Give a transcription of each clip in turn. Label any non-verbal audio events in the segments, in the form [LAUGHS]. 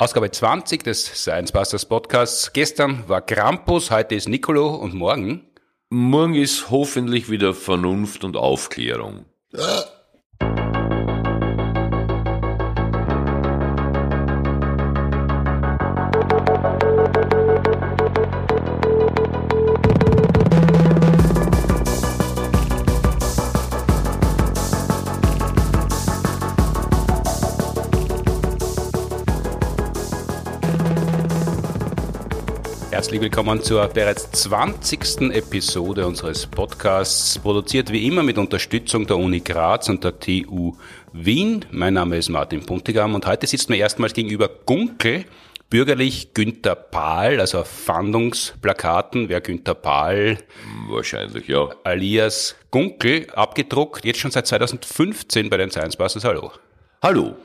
Ausgabe 20 des Science Busters Podcasts. Gestern war Krampus, heute ist Nicolo und morgen? Morgen ist hoffentlich wieder Vernunft und Aufklärung. Willkommen zur bereits 20. Episode unseres Podcasts, produziert wie immer mit Unterstützung der Uni Graz und der TU Wien. Mein Name ist Martin Puntigam und heute sitzt mir erstmals gegenüber Gunkel, bürgerlich Günther Pahl, also auf Fahndungsplakaten, wer Günther Pahl. Wahrscheinlich, ja. Alias Gunkel, abgedruckt, jetzt schon seit 2015 bei den Science Busters. Hallo. Hallo.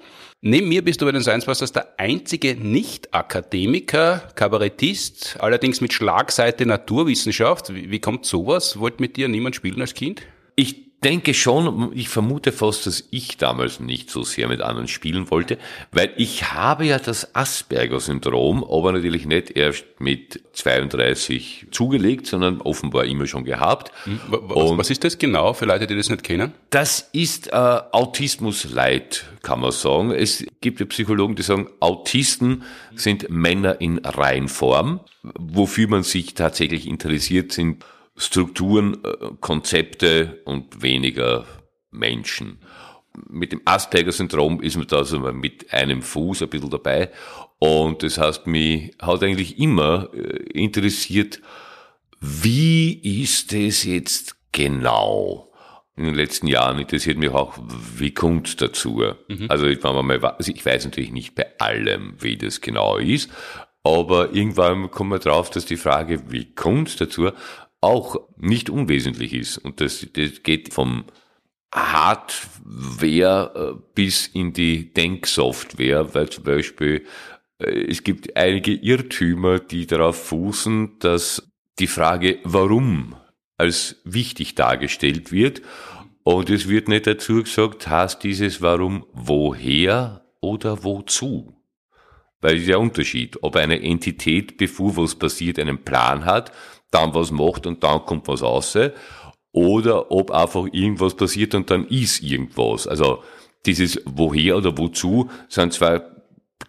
Neben mir bist du bei den Science Busters der einzige Nicht-Akademiker, Kabarettist, allerdings mit Schlagseite Naturwissenschaft. Wie, wie kommt sowas? Wollte mit dir niemand spielen als Kind? Ich denke schon, ich vermute fast, dass ich damals nicht so sehr mit anderen spielen wollte, weil ich habe ja das Asperger-Syndrom, aber natürlich nicht erst mit 32 zugelegt, sondern offenbar immer schon gehabt. Hm, was, was ist das genau für Leute, die das nicht kennen? Das ist äh, Autismus-Leid, kann man sagen. Es gibt ja Psychologen, die sagen, Autisten sind Männer in Reinform. Wofür man sich tatsächlich interessiert, sind Strukturen, äh, Konzepte und weniger Menschen. Mit dem Asperger-Syndrom ist man da so mit einem Fuß ein bisschen dabei. Und das heißt, mich hat eigentlich immer äh, interessiert, wie ist es jetzt genau? In den letzten Jahren interessiert mich auch, wie kommt dazu? Mhm. Also, ich, mal, also ich weiß natürlich nicht bei allem, wie das genau ist, aber irgendwann kommt man drauf, dass die Frage, wie kommt dazu, auch nicht unwesentlich ist. Und das, das geht vom Hardware äh, bis in die Denksoftware, weil zum Beispiel äh, es gibt einige Irrtümer, die darauf fußen, dass die Frage warum als wichtig dargestellt wird. Und es wird nicht dazu gesagt, heißt dieses warum woher oder wozu? Weil es ist ja Unterschied, ob eine Entität, bevor was passiert, einen Plan hat dann was macht und dann kommt was raus. Oder ob einfach irgendwas passiert und dann ist irgendwas. Also dieses woher oder wozu sind zwei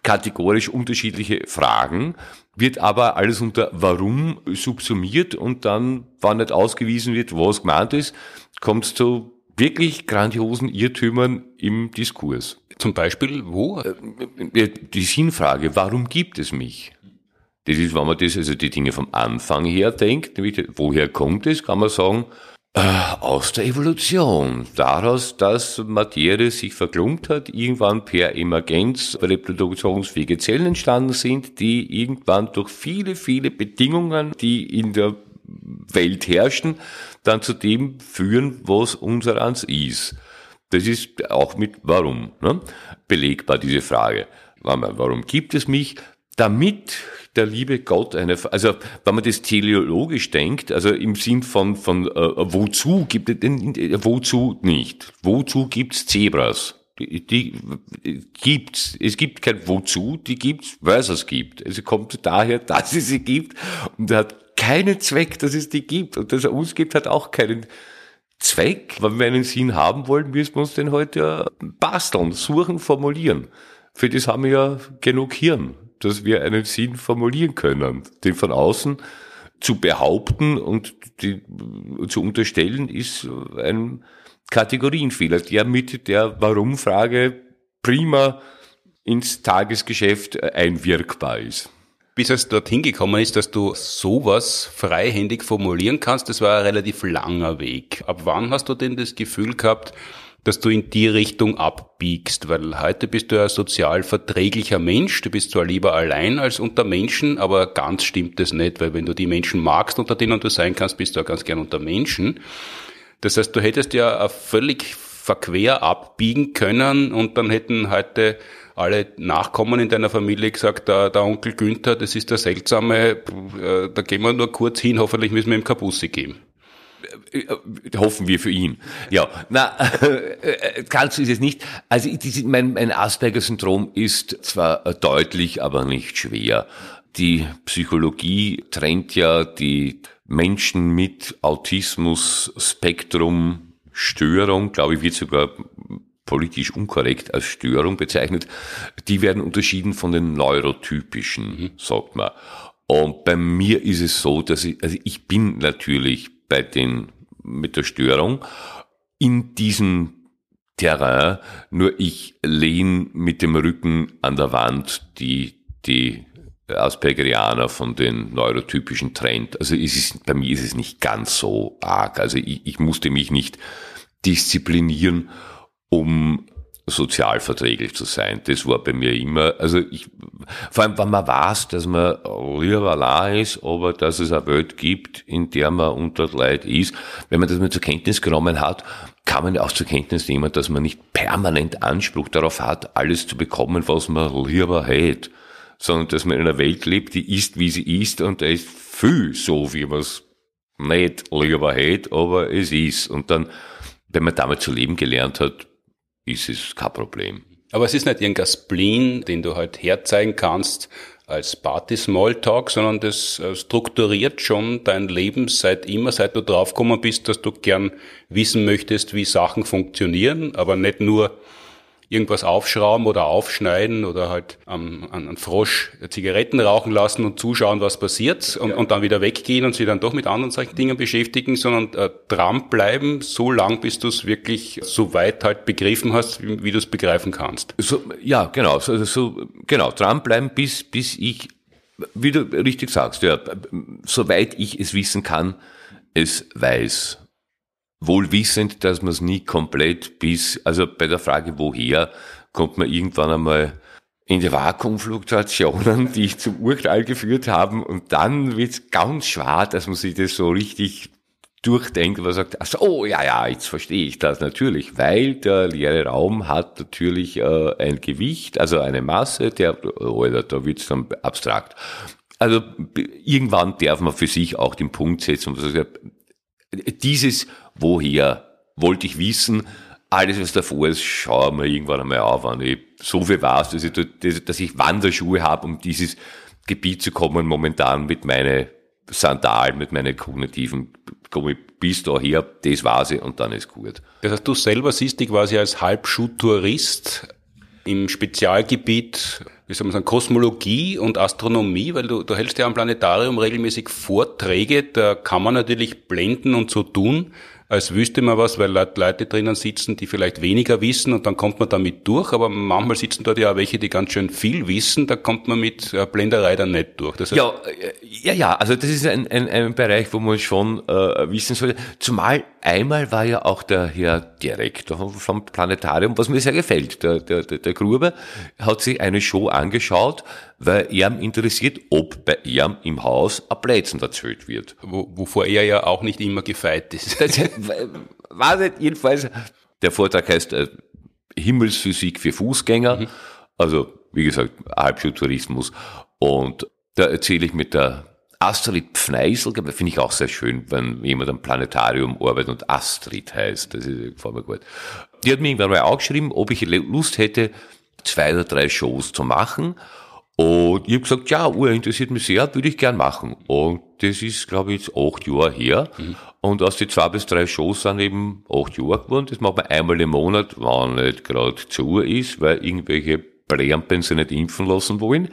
kategorisch unterschiedliche Fragen, wird aber alles unter warum subsumiert und dann, wann nicht ausgewiesen wird, was gemeint ist, kommt es zu wirklich grandiosen Irrtümern im Diskurs. Zum Beispiel wo? Äh, die Sinnfrage, warum gibt es mich? Das ist, wenn man das, also die Dinge vom Anfang her denkt, nämlich woher kommt es, kann man sagen, äh, aus der Evolution. Daraus, dass Materie sich verklumpt hat, irgendwann per Emergenz reproduktionsfähige Zellen entstanden sind, die irgendwann durch viele, viele Bedingungen, die in der Welt herrschen, dann zu dem führen, was unsereins ist. Das ist auch mit warum ne? belegbar, diese Frage. Warum gibt es mich? Damit der liebe Gott eine, also wenn man das teleologisch denkt, also im Sinn von, von äh, wozu gibt es, äh, wozu nicht? Wozu gibt's Zebras? Die, die gibt's. Es gibt kein Wozu, die gibt's, weil es es gibt. Also kommt daher, dass es sie gibt und hat keinen Zweck, dass es die gibt und dass er uns gibt, hat auch keinen Zweck. Wenn wir einen Sinn haben wollen, müssen wir uns den heute ja basteln, suchen, formulieren. Für das haben wir ja genug Hirn dass wir einen Sinn formulieren können. Den von außen zu behaupten und die, zu unterstellen, ist ein Kategorienfehler, der mit der Warum-Frage prima ins Tagesgeschäft einwirkbar ist. Bis es dorthin gekommen ist, dass du sowas freihändig formulieren kannst, das war ein relativ langer Weg. Ab wann hast du denn das Gefühl gehabt, dass du in die Richtung abbiegst, weil heute bist du ein sozial verträglicher Mensch, du bist zwar lieber allein als unter Menschen, aber ganz stimmt das nicht, weil wenn du die Menschen magst, unter denen du sein kannst, bist du auch ganz gern unter Menschen. Das heißt, du hättest ja völlig verquer abbiegen können und dann hätten heute alle Nachkommen in deiner Familie gesagt, der, der Onkel Günther, das ist der seltsame, äh, da gehen wir nur kurz hin, hoffentlich müssen wir ihm Kapusse geben. Äh, hoffen wir für ihn. Ja, na, äh, ganz ist es nicht. Also mein, mein Asperger-Syndrom ist zwar deutlich, aber nicht schwer. Die Psychologie trennt ja die Menschen mit Autismus-Spektrum Störung, glaube ich, wird sogar politisch unkorrekt als Störung bezeichnet, die werden unterschieden von den neurotypischen, mhm. sagt man. Und bei mir ist es so, dass ich, also ich bin natürlich bei den mit der Störung in diesem Terrain, nur ich lehne mit dem Rücken an der Wand die, die Aspergerianer von den neurotypischen Trend. Also es ist, bei mir ist es nicht ganz so arg. Also ich, ich musste mich nicht disziplinieren, um sozialverträglich zu sein. Das war bei mir immer, also ich, vor allem, wenn man weiß, dass man lieber allein ist, aber dass es eine Welt gibt, in der man unter Leid ist, wenn man das mal zur Kenntnis genommen hat, kann man auch zur Kenntnis nehmen, dass man nicht permanent Anspruch darauf hat, alles zu bekommen, was man lieber hätte, sondern dass man in einer Welt lebt, die ist, wie sie ist, und da ist viel so, wie man es nicht lieber hätte, aber es ist. Und dann, wenn man damit zu leben gelernt hat, ist es kein Problem. Aber es ist nicht irgendein Spleen, den du halt herzeigen kannst als Party-Smalltalk, sondern das äh, strukturiert schon dein Leben seit immer, seit du draufgekommen bist, dass du gern wissen möchtest, wie Sachen funktionieren, aber nicht nur irgendwas aufschrauben oder aufschneiden oder halt an, an, an Frosch Zigaretten rauchen lassen und zuschauen, was passiert und, ja. und dann wieder weggehen und sich dann doch mit anderen solchen Dingen beschäftigen, sondern äh, dranbleiben, so lang, bis du es wirklich so weit halt begriffen hast, wie, wie du es begreifen kannst. So, ja, genau, so, so, genau, dranbleiben, bis, bis ich, wie du richtig sagst, ja, soweit ich es wissen kann, es weiß wohl wissend, dass man es nie komplett bis, also bei der Frage woher, kommt man irgendwann einmal in die Vakuumfluktuationen, die ich zum Urteil geführt haben und dann wird es ganz schwer, dass man sich das so richtig durchdenkt, und sagt, ach so, oh ja, ja, jetzt verstehe ich das natürlich, weil der leere Raum hat natürlich äh, ein Gewicht, also eine Masse, der, oder da wird's dann abstrakt. Also irgendwann darf man für sich auch den Punkt setzen und sagen, dieses woher wollte ich wissen, alles, was davor ist, schaue mir irgendwann einmal auf, wenn ich so viel weiß, dass ich, dass ich Wanderschuhe habe, um dieses Gebiet zu kommen, momentan mit meinen Sandalen, mit meinen kognitiven, komme ich bis daher, das weiß ich und dann ist gut. Das heißt, du selber siehst dich quasi als Halbschuhtourist im Spezialgebiet, wie soll man sagen, Kosmologie und Astronomie, weil du, du hältst ja am Planetarium regelmäßig Vorträge, da kann man natürlich blenden und so tun, als wüsste man was, weil Leute drinnen sitzen, die vielleicht weniger wissen und dann kommt man damit durch, aber manchmal sitzen dort ja auch welche, die ganz schön viel wissen, da kommt man mit äh, Blenderei dann nicht durch. Das heißt, ja, äh, ja, ja, also das ist ein, ein, ein Bereich, wo man schon äh, wissen sollte. Zumal einmal war ja auch der Herr Direktor vom Planetarium, was mir sehr gefällt. Der, der, der, Gruber hat sich eine Show angeschaut, weil er interessiert, ob bei ihm im Haus ein Plätzen erzählt wird. Wo, wovor er ja auch nicht immer gefeit ist. Das war nicht jedenfalls. Der Vortrag heißt äh, Himmelsphysik für Fußgänger. Mhm. Also, wie gesagt, Halbschultourismus. Und da erzähle ich mit der Astrid Pfneisel, finde ich auch sehr schön, wenn jemand am Planetarium arbeitet und Astrid heißt. Das ist, gefällt mir gut. Die hat mir irgendwann mal auch geschrieben, ob ich Lust hätte, zwei oder drei Shows zu machen. Und ich habe gesagt, ja, Uhr interessiert mich sehr, würde ich gern machen. Und das ist, glaube ich, jetzt acht Jahre her. Mhm. Und aus die zwei bis drei Shows sind eben acht Jahre geworden. Das macht man einmal im Monat, wenn nicht gerade zu Uhr ist, weil irgendwelche Präampen sich nicht impfen lassen wollen,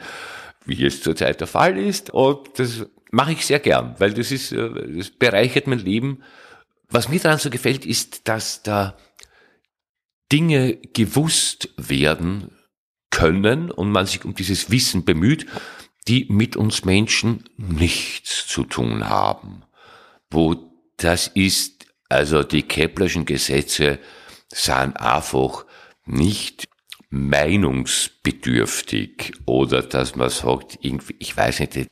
wie es zurzeit der Fall ist. Und das mache ich sehr gern, weil das ist, äh, das bereichert mein Leben. Was mir daran so gefällt, ist, dass da Dinge gewusst werden können und man sich um dieses Wissen bemüht, die mit uns Menschen nichts zu tun haben. Wo das ist, also die Keplerschen Gesetze sind einfach nicht meinungsbedürftig oder dass man sagt, irgendwie, ich weiß nicht, die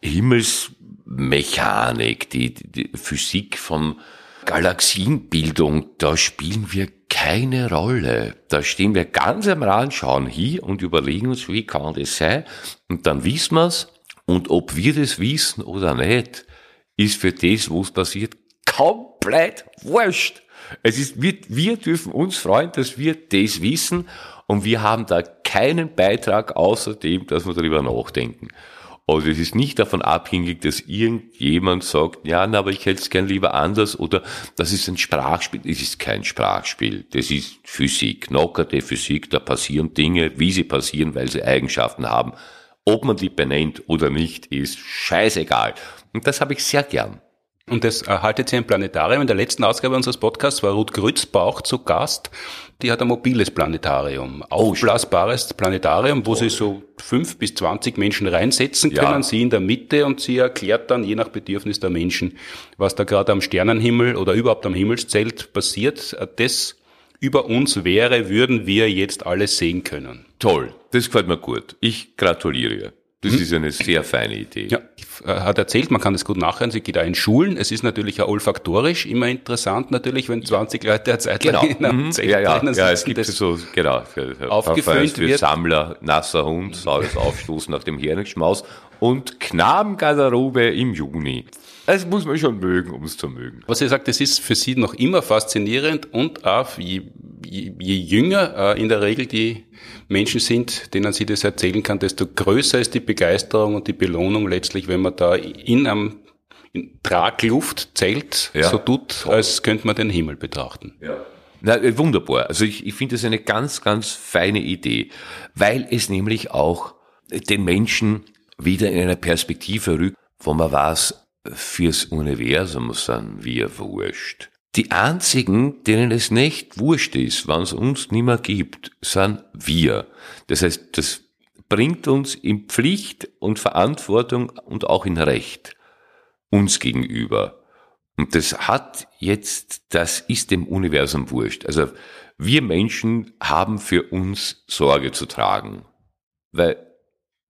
Himmelsmechanik, die, die Physik von Galaxienbildung, da spielen wir keine Rolle. Da stehen wir ganz am Rand, schauen hier und überlegen uns, wie kann das sein? Und dann wissen wir's. Und ob wir das wissen oder nicht, ist für das, wo es passiert, komplett komplett wurscht. Es ist, wir, wir dürfen uns freuen, dass wir das wissen und wir haben da keinen Beitrag außer dem, dass wir darüber nachdenken. Also es ist nicht davon abhängig, dass irgendjemand sagt, ja, na, aber ich hätte es gern lieber anders oder das ist ein Sprachspiel. Es ist kein Sprachspiel. Das ist Physik, knockerte Physik. Da passieren Dinge, wie sie passieren, weil sie Eigenschaften haben. Ob man die benennt oder nicht, ist scheißegal. Und das habe ich sehr gern. Und das erhaltet sie im Planetarium. In der letzten Ausgabe unseres Podcasts war Ruth Grützbauch zu Gast. Die hat ein mobiles Planetarium, aufblasbares Planetarium, wo oh. sie so fünf bis zwanzig Menschen reinsetzen können, ja. sie in der Mitte und sie erklärt dann je nach Bedürfnis der Menschen, was da gerade am Sternenhimmel oder überhaupt am Himmelszelt passiert. Das über uns wäre, würden wir jetzt alles sehen können. Toll, das gefällt mir gut. Ich gratuliere. Das hm. ist eine sehr feine Idee. Ja, hat erzählt, man kann das gut nachhören, sie geht auch in Schulen. Es ist natürlich auch olfaktorisch immer interessant, natürlich, wenn 20 Leute eine Zeit genau. lang in einem mhm. Zelt ja, ja, ja, es gibt so, genau, aufgefüllt für wird. Sammler, nasser Hund, saures Aufstoßen nach dem Herrenschmaus und Knabengarderobe im Juni. Das muss man schon mögen, um es zu mögen. Was ihr sagt, das ist für Sie noch immer faszinierend und auch je, je, je jünger äh, in der Regel die Menschen sind, denen sie das erzählen kann, desto größer ist die Begeisterung und die Belohnung letztlich, wenn man da in einem in Tragluft zählt, ja. so tut, als könnte man den Himmel betrachten. Ja. Na, äh, wunderbar. Also ich, ich finde das eine ganz, ganz feine Idee, weil es nämlich auch den Menschen wieder in eine Perspektive rückt, wo man weiß, fürs Universum sind wir wurscht. Die einzigen, denen es nicht wurscht ist, wann es uns nimmer gibt, sind wir. Das heißt, das bringt uns in Pflicht und Verantwortung und auch in Recht uns gegenüber. Und das hat jetzt, das ist dem Universum wurscht. Also wir Menschen haben für uns Sorge zu tragen. Weil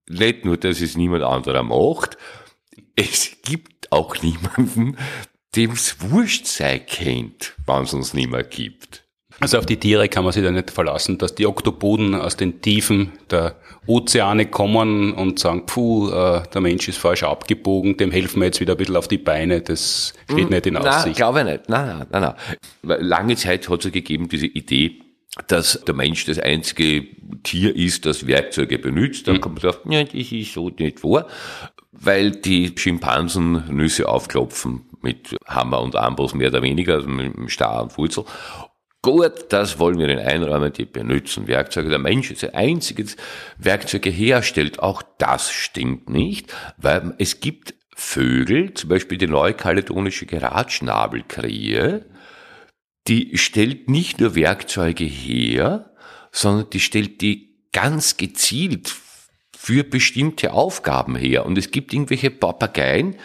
nicht nur, dass es niemand anderer macht, es gibt auch niemanden, dem es wurscht sei kennt, wann es uns nicht mehr gibt. Also auf die Tiere kann man sich da nicht verlassen, dass die Oktopoden aus den Tiefen der Ozeane kommen und sagen, puh, äh, der Mensch ist falsch abgebogen, dem helfen wir jetzt wieder ein bisschen auf die Beine, das steht hm, nicht in Aussicht. Nein, glaube ich nicht. Nein, nein, nein, nein. Lange Zeit hat es ja gegeben, diese Idee, dass der Mensch das einzige Tier ist, das Werkzeuge benutzt. Dann mhm. kommt man drauf, ja, das ist so nicht vor, weil die Schimpansen Nüsse aufklopfen mit Hammer und Amboss mehr oder weniger, also mit Star und Wurzel. Gut, das wollen wir in einräumen, die benutzen Werkzeuge. Der Mensch ist ein einziges Werkzeuge herstellt. Auch das stimmt nicht, weil es gibt Vögel, zum Beispiel die neukaledonische Geratschnabelkrähe, die stellt nicht nur Werkzeuge her, sondern die stellt die ganz gezielt für bestimmte Aufgaben her. Und es gibt irgendwelche Papageien,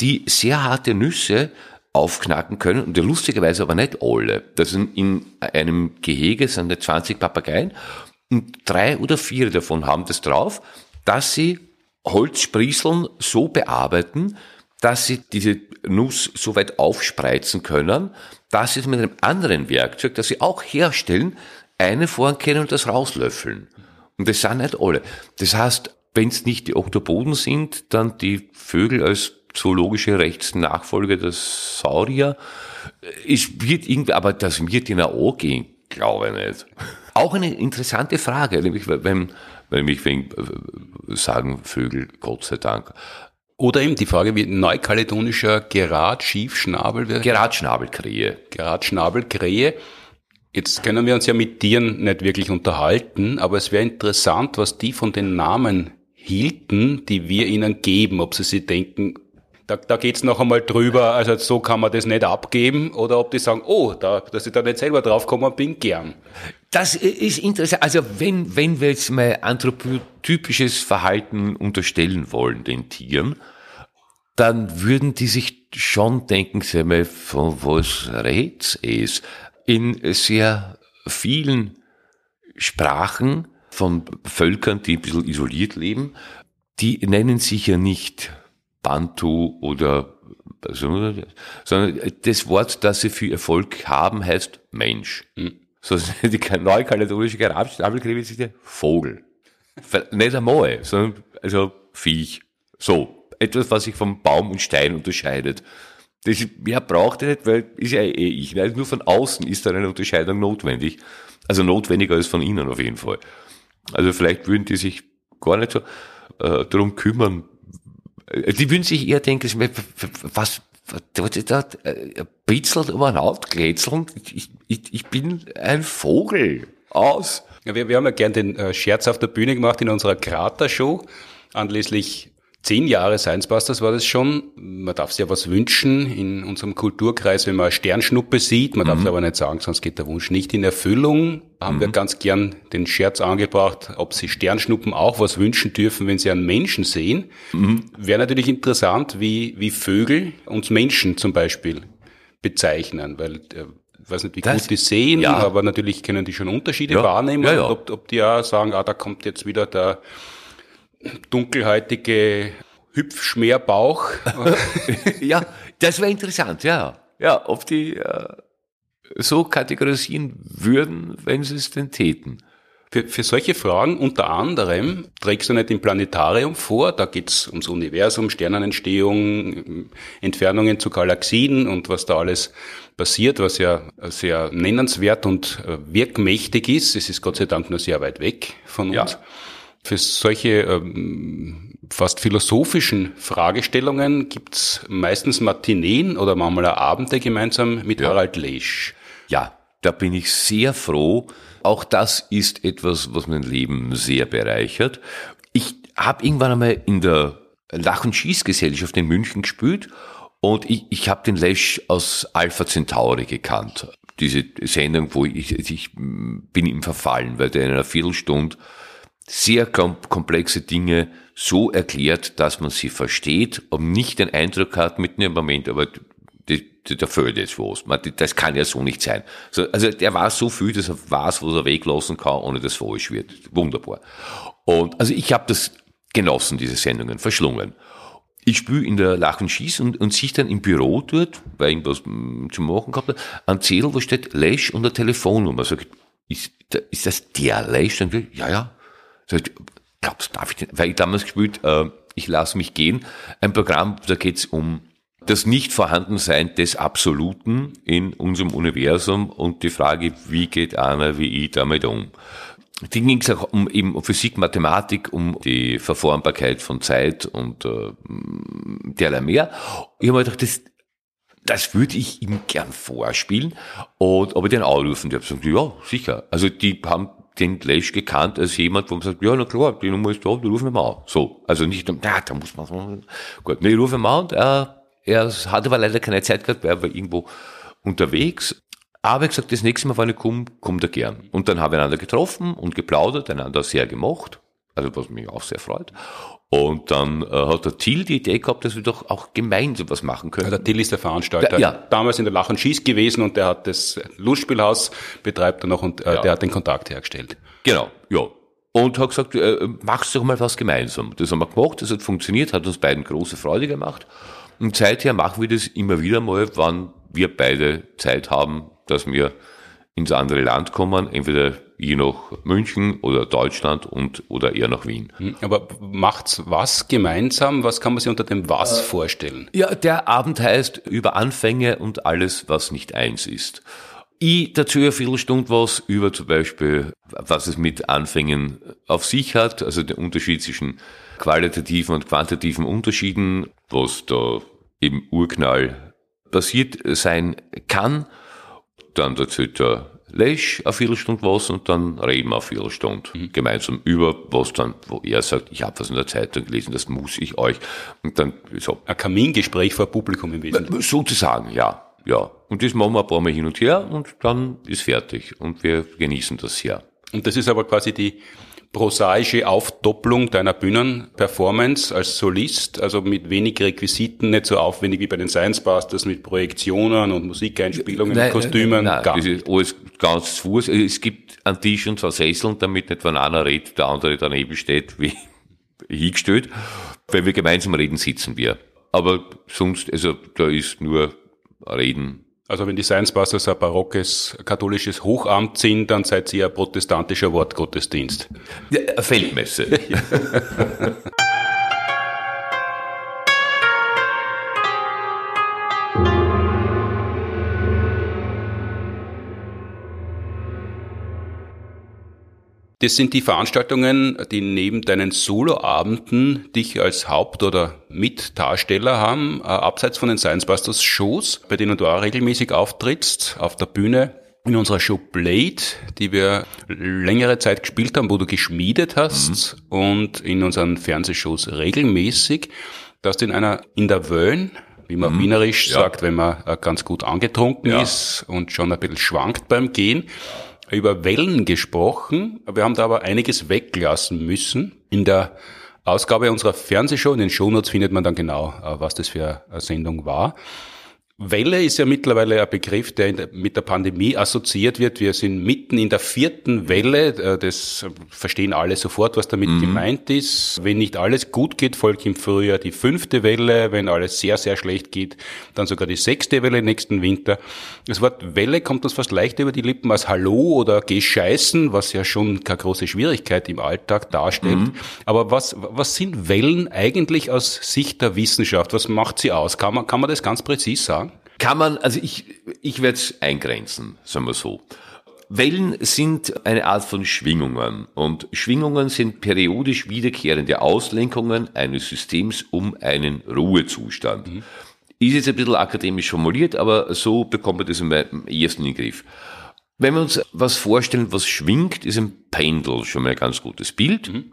die sehr harte Nüsse aufknacken können und lustigerweise aber nicht alle. Das sind in einem Gehege sind 20 Papageien und drei oder vier davon haben das drauf, dass sie Holzsprießeln so bearbeiten, dass sie diese Nuss so weit aufspreizen können, dass sie es mit einem anderen Werkzeug, das sie auch herstellen, eine vorkennen und das rauslöffeln. Und das sind nicht alle. Das heißt, wenn es nicht die Oktopoden sind, dann die Vögel als zoologische Rechtsnachfolger des Saurier. Es wird irgendwie, aber das wird ihnen auch gehen, glaube ich nicht. Auch eine interessante Frage, nämlich wenn, wenn ich wegen, äh, sagen Vögel, Gott sei Dank. Oder eben die Frage, wie neukaledonischer Gerat, Schiefschnabel wird. Geratschnabelkrähe. Geratschnabelkrähe. Jetzt können wir uns ja mit Tieren nicht wirklich unterhalten, aber es wäre interessant, was die von den Namen hielten, die wir ihnen geben, ob sie sich denken, da, da geht's noch einmal drüber, also so kann man das nicht abgeben, oder ob die sagen, oh, da, dass ich da nicht selber draufgekommen bin, gern. Das ist interessant. Also wenn, wenn wir jetzt mal anthropotypisches Verhalten unterstellen wollen den Tieren, dann würden die sich schon denken, sag mal, von was red's es? In sehr vielen Sprachen von Völkern, die ein bisschen isoliert leben, die nennen sich ja nicht Bantu oder sondern das Wort, das sie für Erfolg haben, heißt Mensch. Mhm. So [LAUGHS] die neue kaledonische Grabstapelgräbe ist der Vogel. Nicht einmal, sondern also Viech. So. Etwas, was sich vom Baum und Stein unterscheidet. Das, mehr braucht er nicht, weil ist ja eh ich. Ne? Nur von außen ist da eine Unterscheidung notwendig. Also notwendiger als von innen auf jeden Fall. Also vielleicht würden die sich gar nicht so äh, darum kümmern. Äh, die würden sich eher denken, was, was da, äh, bitzelt um ein Haut, glätzeln? Ich, ich, ich bin ein Vogel. Aus. Ja, wir, wir haben ja gern den äh, Scherz auf der Bühne gemacht in unserer Krater-Show anlässlich zehn Jahre Science Busters war das schon. Man darf sich ja was wünschen in unserem Kulturkreis, wenn man eine Sternschnuppe sieht. Man mhm. darf es aber nicht sagen, sonst geht der Wunsch nicht in Erfüllung. Haben mhm. wir ganz gern den Scherz angebracht, ob sie Sternschnuppen auch was wünschen dürfen, wenn sie einen Menschen sehen. Mhm. Wäre natürlich interessant, wie, wie Vögel uns Menschen zum Beispiel bezeichnen, weil äh, ich weiß nicht, wie das, gut die sehen, ja. aber natürlich können die schon Unterschiede ja. wahrnehmen. Ja, ja. Ob, ob die ja sagen, ah, da kommt jetzt wieder der dunkelhäutige Hüpfschmerbauch. [LAUGHS] ja, das wäre interessant, ja. Ja, ob die äh, so kategorisieren würden, wenn sie es denn täten. Für, für solche Fragen unter anderem trägst du nicht im Planetarium vor, da geht's ums Universum, Sternenentstehung, Entfernungen zu Galaxien und was da alles passiert, was ja sehr nennenswert und äh, wirkmächtig ist. Es ist Gott sei Dank nur sehr weit weg von uns. Ja für solche ähm, fast philosophischen Fragestellungen gibt's meistens Matineen oder manchmal Abende gemeinsam mit ja. Harald Lesch. Ja, da bin ich sehr froh. Auch das ist etwas, was mein Leben sehr bereichert. Ich habe irgendwann einmal in der Lach- und Schießgesellschaft in München gespielt und ich, ich habe den Lesch aus Alpha Centauri gekannt. Diese Sendung, wo ich, ich bin ihm verfallen, weil der in einer Viertelstunde sehr komplexe Dinge so erklärt, dass man sie versteht und nicht den Eindruck hat, mitten im Moment, aber da fehlt jetzt was. Das kann ja so nicht sein. Also der weiß so viel, dass er weiß, was er weglassen kann, ohne dass es falsch wird. Wunderbar. Und also ich habe das genossen, diese Sendungen, verschlungen. Ich spüre in der Lach und Schieß und, und sich dann im Büro dort, weil irgendwas hm, zu machen gehabt hat, ein Zettel, wo steht Lash und eine Telefonnummer. Sag ist, ist das der Lash? Dann ja, ja, Sag ich, glaubst darf ich denn? Weil ich damals gespielt, äh, ich lasse mich gehen. Ein Programm, da geht's um das Nicht-Vorhandensein des Absoluten in unserem Universum und die Frage, wie geht einer wie ich damit um? Die ging es auch um eben Physik, Mathematik, um die Verformbarkeit von Zeit und äh, derlei mehr. Ich habe mir gedacht, das, das würde ich ihm gern vorspielen und ob ich den anrufen. Die haben gesagt, ja, sicher. Also die haben den Clash gekannt als jemand, wo man sagt, ja, na klar, die Nummer ist da, die rufen wir mal an. So. Also nicht, na, da muss man, gut, nee, rufen wir mal an und er, er hat aber leider keine Zeit gehabt, weil er war irgendwo unterwegs. Aber ich gesagt, das nächste Mal, wenn ich komme, kommt er gern. Und dann haben wir einander getroffen und geplaudert, einander sehr gemocht. Also was mich auch sehr freut. Und dann äh, hat der Thiel die Idee gehabt, dass wir doch auch gemeinsam was machen können. Ja, der Thiel ist der Veranstalter. Ja. Damals in der Lach und Schieß gewesen und der hat das Lustspielhaus, betreibt er noch und äh, ja. der hat den Kontakt hergestellt. Genau, ja. Und hat gesagt, äh, machst doch mal was gemeinsam. Das haben wir gemacht, das hat funktioniert, hat uns beiden große Freude gemacht. Und seither machen wir das immer wieder mal, wann wir beide Zeit haben, dass wir ins andere Land kommen, entweder je nach München oder Deutschland und oder eher nach Wien. Hm, aber macht's was gemeinsam? Was kann man sich unter dem was äh, vorstellen? Ja, der Abend heißt über Anfänge und alles, was nicht eins ist. Ich dazu eine Viertelstunde was über zum Beispiel, was es mit Anfängen auf sich hat, also der Unterschied zwischen qualitativen und quantitativen Unterschieden, was da im Urknall passiert sein kann. Dann dazu der Lesch eine Viertelstunde was und dann reden wir eine Viertelstunde mhm. gemeinsam über was dann, wo er sagt, ich habe was in der Zeitung gelesen, das muss ich euch. Und dann so. Ein Kamingespräch vor Publikum im Wesentlichen. Sozusagen, ja. Ja. Und das machen wir ein paar Mal hin und her und dann ist fertig. Und wir genießen das sehr. Und das ist aber quasi die prosaische Aufdopplung deiner Bühnenperformance als Solist, also mit wenig Requisiten, nicht so aufwendig wie bei den Science Busters mit Projektionen und Musikeinspielungen, nein, Kostümen. Nein, gar das ist alles ganz zu Fuß. Es gibt einen Tisch und zwei Sesseln, damit nicht, wenn einer redet, der andere daneben steht, wie [LAUGHS] hingestellt. Wenn wir gemeinsam reden, sitzen wir. Aber sonst, also da ist nur Reden also wenn die Science Busters ein barockes katholisches Hochamt sind, dann seid ihr ein protestantischer Wortgottesdienst. Ja, Feldmesse. [LAUGHS] Das sind die Veranstaltungen, die neben deinen Soloabenden dich als Haupt- oder Mitdarsteller haben, äh, abseits von den Science Busters Shows, bei denen du auch regelmäßig auftrittst, auf der Bühne. In unserer Show Blade, die wir längere Zeit gespielt haben, wo du geschmiedet hast, mhm. und in unseren Fernsehshows regelmäßig, dass du in einer, in der Wöhn, wie man mhm. wienerisch ja. sagt, wenn man äh, ganz gut angetrunken ja. ist und schon ein bisschen schwankt beim Gehen, über Wellen gesprochen. Wir haben da aber einiges weglassen müssen. In der Ausgabe unserer Fernsehshow, in den Shownotes findet man dann genau, äh, was das für eine Sendung war. Welle ist ja mittlerweile ein Begriff, der, mit der Pandemie assoziiert wird. Wir sind mitten in der vierten Welle. Äh, das verstehen alle sofort, was damit mhm. gemeint ist. Wenn nicht alles gut geht, folgt im Frühjahr die fünfte Welle. Wenn alles sehr, sehr schlecht geht, dann sogar die sechste Welle nächsten Winter. Das Wort Welle kommt uns fast leicht über die Lippen als Hallo oder Geh scheißen, was ja schon keine große Schwierigkeit im Alltag darstellt. Mhm. Aber was, was sind Wellen eigentlich aus Sicht der Wissenschaft? Was macht sie aus? Kann man, kann man das ganz präzis sagen? Kann man, also ich, ich werde es eingrenzen, sagen wir so. Wellen sind eine Art von Schwingungen und Schwingungen sind periodisch wiederkehrende Auslenkungen eines Systems um einen Ruhezustand. Mhm. Ist jetzt ein bisschen akademisch formuliert, aber so bekommt man das im ersten in den Griff. Wenn wir uns was vorstellen, was schwingt, ist ein Pendel schon mal ein ganz gutes Bild. Mhm.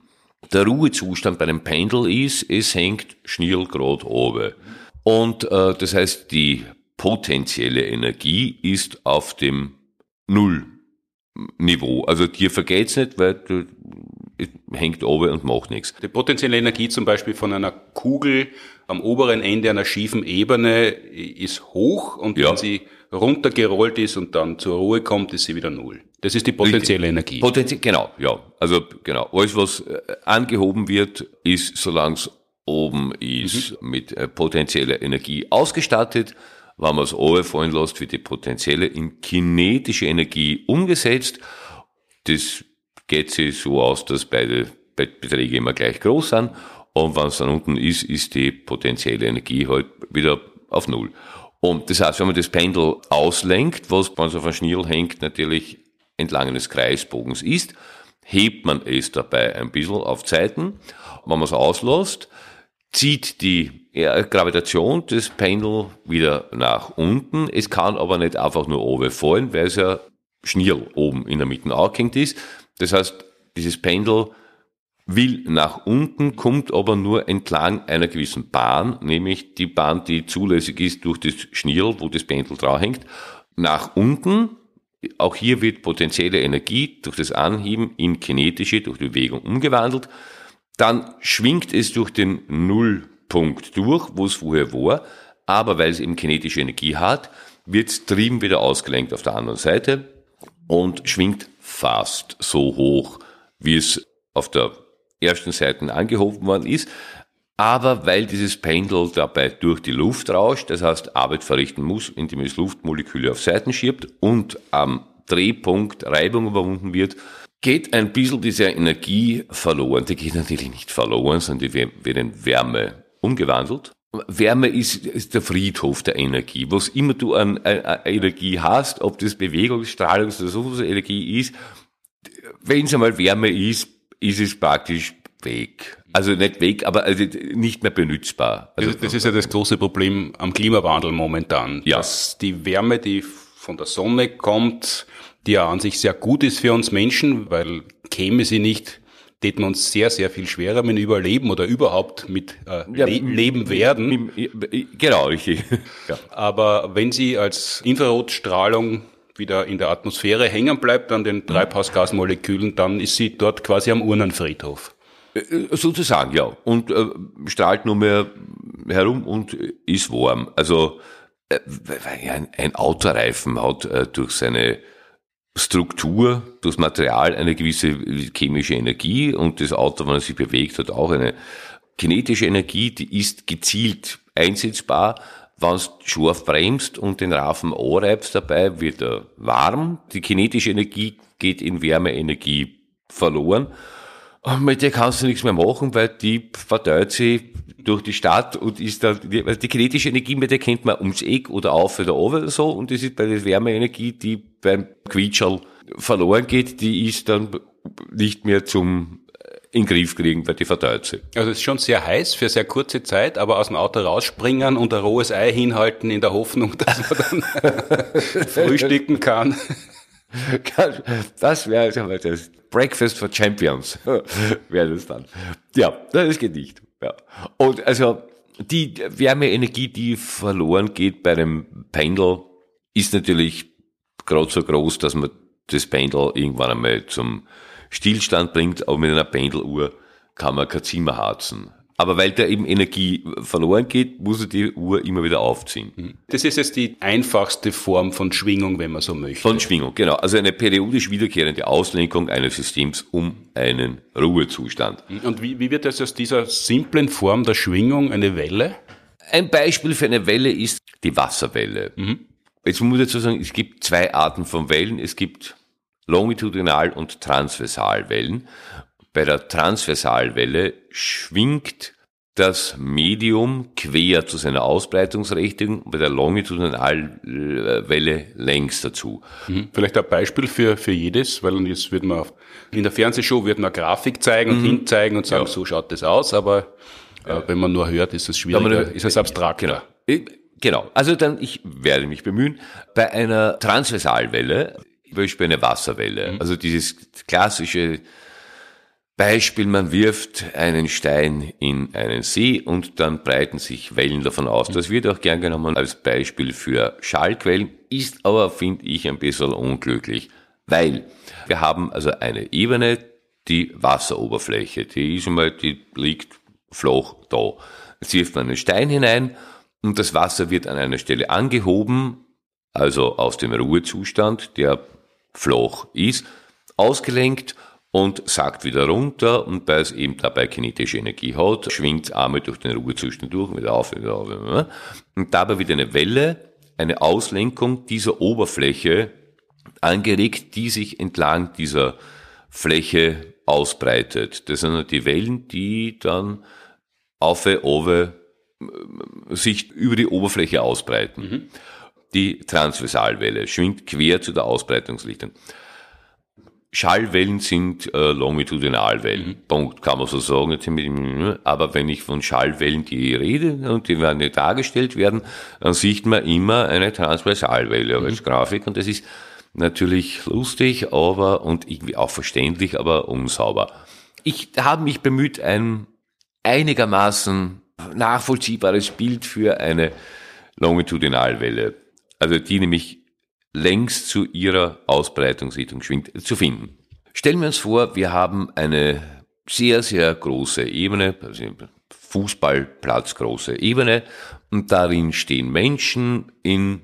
Der Ruhezustand bei einem Pendel ist, es hängt schnell gerade oben. Und äh, das heißt, die potenzielle Energie ist auf dem Nullniveau. Also dir vergeht's nicht, weil du hängt oben und macht nichts. Die potenzielle Energie zum Beispiel von einer Kugel am oberen Ende einer schiefen Ebene ist hoch und ja. wenn sie runtergerollt ist und dann zur Ruhe kommt, ist sie wieder null. Das ist die potenzielle Energie. Potenzie genau, ja. Also genau. Alles, was äh, angehoben wird, ist, solange es oben ist, mhm. mit äh, potenzieller Energie ausgestattet wenn man es fallen lässt, wird die potenzielle in kinetische Energie umgesetzt. Das geht sich so aus, dass beide Beträge immer gleich groß sind. Und wenn es dann unten ist, ist die potenzielle Energie halt wieder auf Null. Und das heißt, wenn man das Pendel auslenkt, was, wenn es auf einem Schnirl hängt, natürlich entlang eines Kreisbogens ist, hebt man es dabei ein bisschen auf Zeiten. Wenn man es auslässt, zieht die Gravitation des Pendel wieder nach unten. Es kann aber nicht einfach nur oben fallen, weil es ja Schnirl oben in der Mitte angehängt ist. Das heißt, dieses Pendel will nach unten, kommt aber nur entlang einer gewissen Bahn, nämlich die Bahn, die zulässig ist durch das Schnirl, wo das Pendel draufhängt, nach unten. Auch hier wird potenzielle Energie durch das Anheben in kinetische, durch die Bewegung umgewandelt. Dann schwingt es durch den Nullpunkt durch, wo es vorher war, aber weil es eben kinetische Energie hat, wird es Trieben wieder ausgelenkt auf der anderen Seite und schwingt fast so hoch, wie es auf der ersten Seite angehoben worden ist. Aber weil dieses Pendel dabei durch die Luft rauscht, das heißt Arbeit verrichten muss, indem es Luftmoleküle auf Seiten schiebt und am Drehpunkt Reibung überwunden wird, geht ein bisschen diese Energie verloren. Die geht natürlich nicht verloren, sondern die wird in Wärme umgewandelt. Wärme ist, ist der Friedhof der Energie. Was immer du an, an, Energie hast, ob das Bewegungsstrahlungs- oder so Energie ist, wenn es einmal Wärme ist, ist es praktisch weg. Also nicht weg, aber also nicht mehr benutzbar. Also das, das ist ja das große Problem am Klimawandel momentan. Ja. Dass die Wärme, die von der Sonne kommt, die ja an sich sehr gut ist für uns Menschen, weil käme sie nicht, täten wir uns sehr, sehr viel schwerer mit Überleben oder überhaupt mit äh, ja, le Leben werden. Genau, richtig. [LAUGHS] Ja. Aber wenn sie als Infrarotstrahlung wieder in der Atmosphäre hängen bleibt an den Treibhausgasmolekülen, dann ist sie dort quasi am Urnenfriedhof. Äh, äh, sozusagen, ja. Und äh, strahlt nur mehr herum und ist warm. Also äh, ein, ein Autoreifen hat äh, durch seine Struktur, das Material eine gewisse chemische Energie und das Auto, wenn es sich bewegt, hat auch eine kinetische Energie, die ist gezielt einsetzbar. Wenn es scharf bremst und den Rafen anreibst dabei, wird er warm. Die kinetische Energie geht in Wärmeenergie verloren. Mit der kannst du nichts mehr machen, weil die verteilt sich durch die Stadt und ist dann, die, also die kinetische Energie, mit der kennt man ums Eck oder auf oder over oder so und das ist bei der Wärmeenergie, die beim Quietscherl verloren geht, die ist dann nicht mehr zum in den Griff kriegen, weil die verteilt sind. Also es ist schon sehr heiß für sehr kurze Zeit, aber aus dem Auto rausspringen und ein rohes Ei hinhalten in der Hoffnung, [LAUGHS] dass man dann [LAUGHS] frühstücken kann. [LAUGHS] Das wäre das Breakfast for Champions, [LAUGHS] wäre das dann. Ja, das geht nicht. Ja. Und also die Wärmeenergie, die verloren geht bei dem Pendel, ist natürlich gerade so groß, dass man das Pendel irgendwann einmal zum Stillstand bringt, aber mit einer Pendeluhr kann man kein Zimmer harzen. Aber weil da eben Energie verloren geht, muss er die Uhr immer wieder aufziehen. Mhm. Das ist jetzt die einfachste Form von Schwingung, wenn man so möchte. Von Schwingung, genau. Also eine periodisch wiederkehrende Auslenkung eines Systems um einen Ruhezustand. Mhm. Und wie, wie wird das aus dieser simplen Form der Schwingung eine Welle? Ein Beispiel für eine Welle ist die Wasserwelle. Mhm. Jetzt muss ich dazu sagen, es gibt zwei Arten von Wellen. Es gibt Longitudinal- und Transversalwellen. Bei der Transversalwelle schwingt das Medium quer zu seiner Ausbreitungsrichtung, bei der Longitudinalwelle längs dazu. Mhm. Vielleicht ein Beispiel für, für jedes, weil jetzt wird man in der Fernsehshow wird man eine Grafik zeigen und mhm. hinzeigen und sagen, ja. so schaut das aus, aber äh, wenn man nur hört, ist es schwieriger, ist es abstrakter. Genau. Genau. Also dann, ich werde mich bemühen. Bei einer Transversalwelle Beispiel eine Wasserwelle. Mhm. Also dieses klassische Beispiel, man wirft einen Stein in einen See und dann breiten sich Wellen davon aus. Das wird auch gern genommen als Beispiel für Schallquellen, ist aber, finde ich, ein bisschen unglücklich, weil wir haben also eine Ebene, die Wasseroberfläche, die ist einmal, die liegt flach da. Jetzt wirft man einen Stein hinein und das Wasser wird an einer Stelle angehoben, also aus dem Ruhezustand, der flach ist, ausgelenkt und sackt wieder runter und weil es eben dabei kinetische Energie hat, schwingt einmal durch den Ruhezustand durch, wieder auf, wieder auf. Und dabei wird eine Welle, eine Auslenkung dieser Oberfläche angeregt, die sich entlang dieser Fläche ausbreitet. Das sind die Wellen, die dann auf, over, sich über die Oberfläche ausbreiten. Mhm die Transversalwelle, schwingt quer zu der Ausbreitungsrichtung. Schallwellen sind äh, Longitudinalwellen. Mhm. Punkt, kann man so sagen. Aber wenn ich von Schallwellen die rede und die werden nicht dargestellt werden, dann sieht man immer eine Transversalwelle mhm. als Grafik und das ist natürlich lustig, aber und irgendwie auch verständlich, aber unsauber. Ich habe mich bemüht, ein einigermaßen nachvollziehbares Bild für eine Longitudinalwelle also die nämlich längst zu ihrer Ausbreitungsrichtung zu finden. Stellen wir uns vor, wir haben eine sehr, sehr große Ebene, also Fußballplatz große Ebene, und darin stehen Menschen in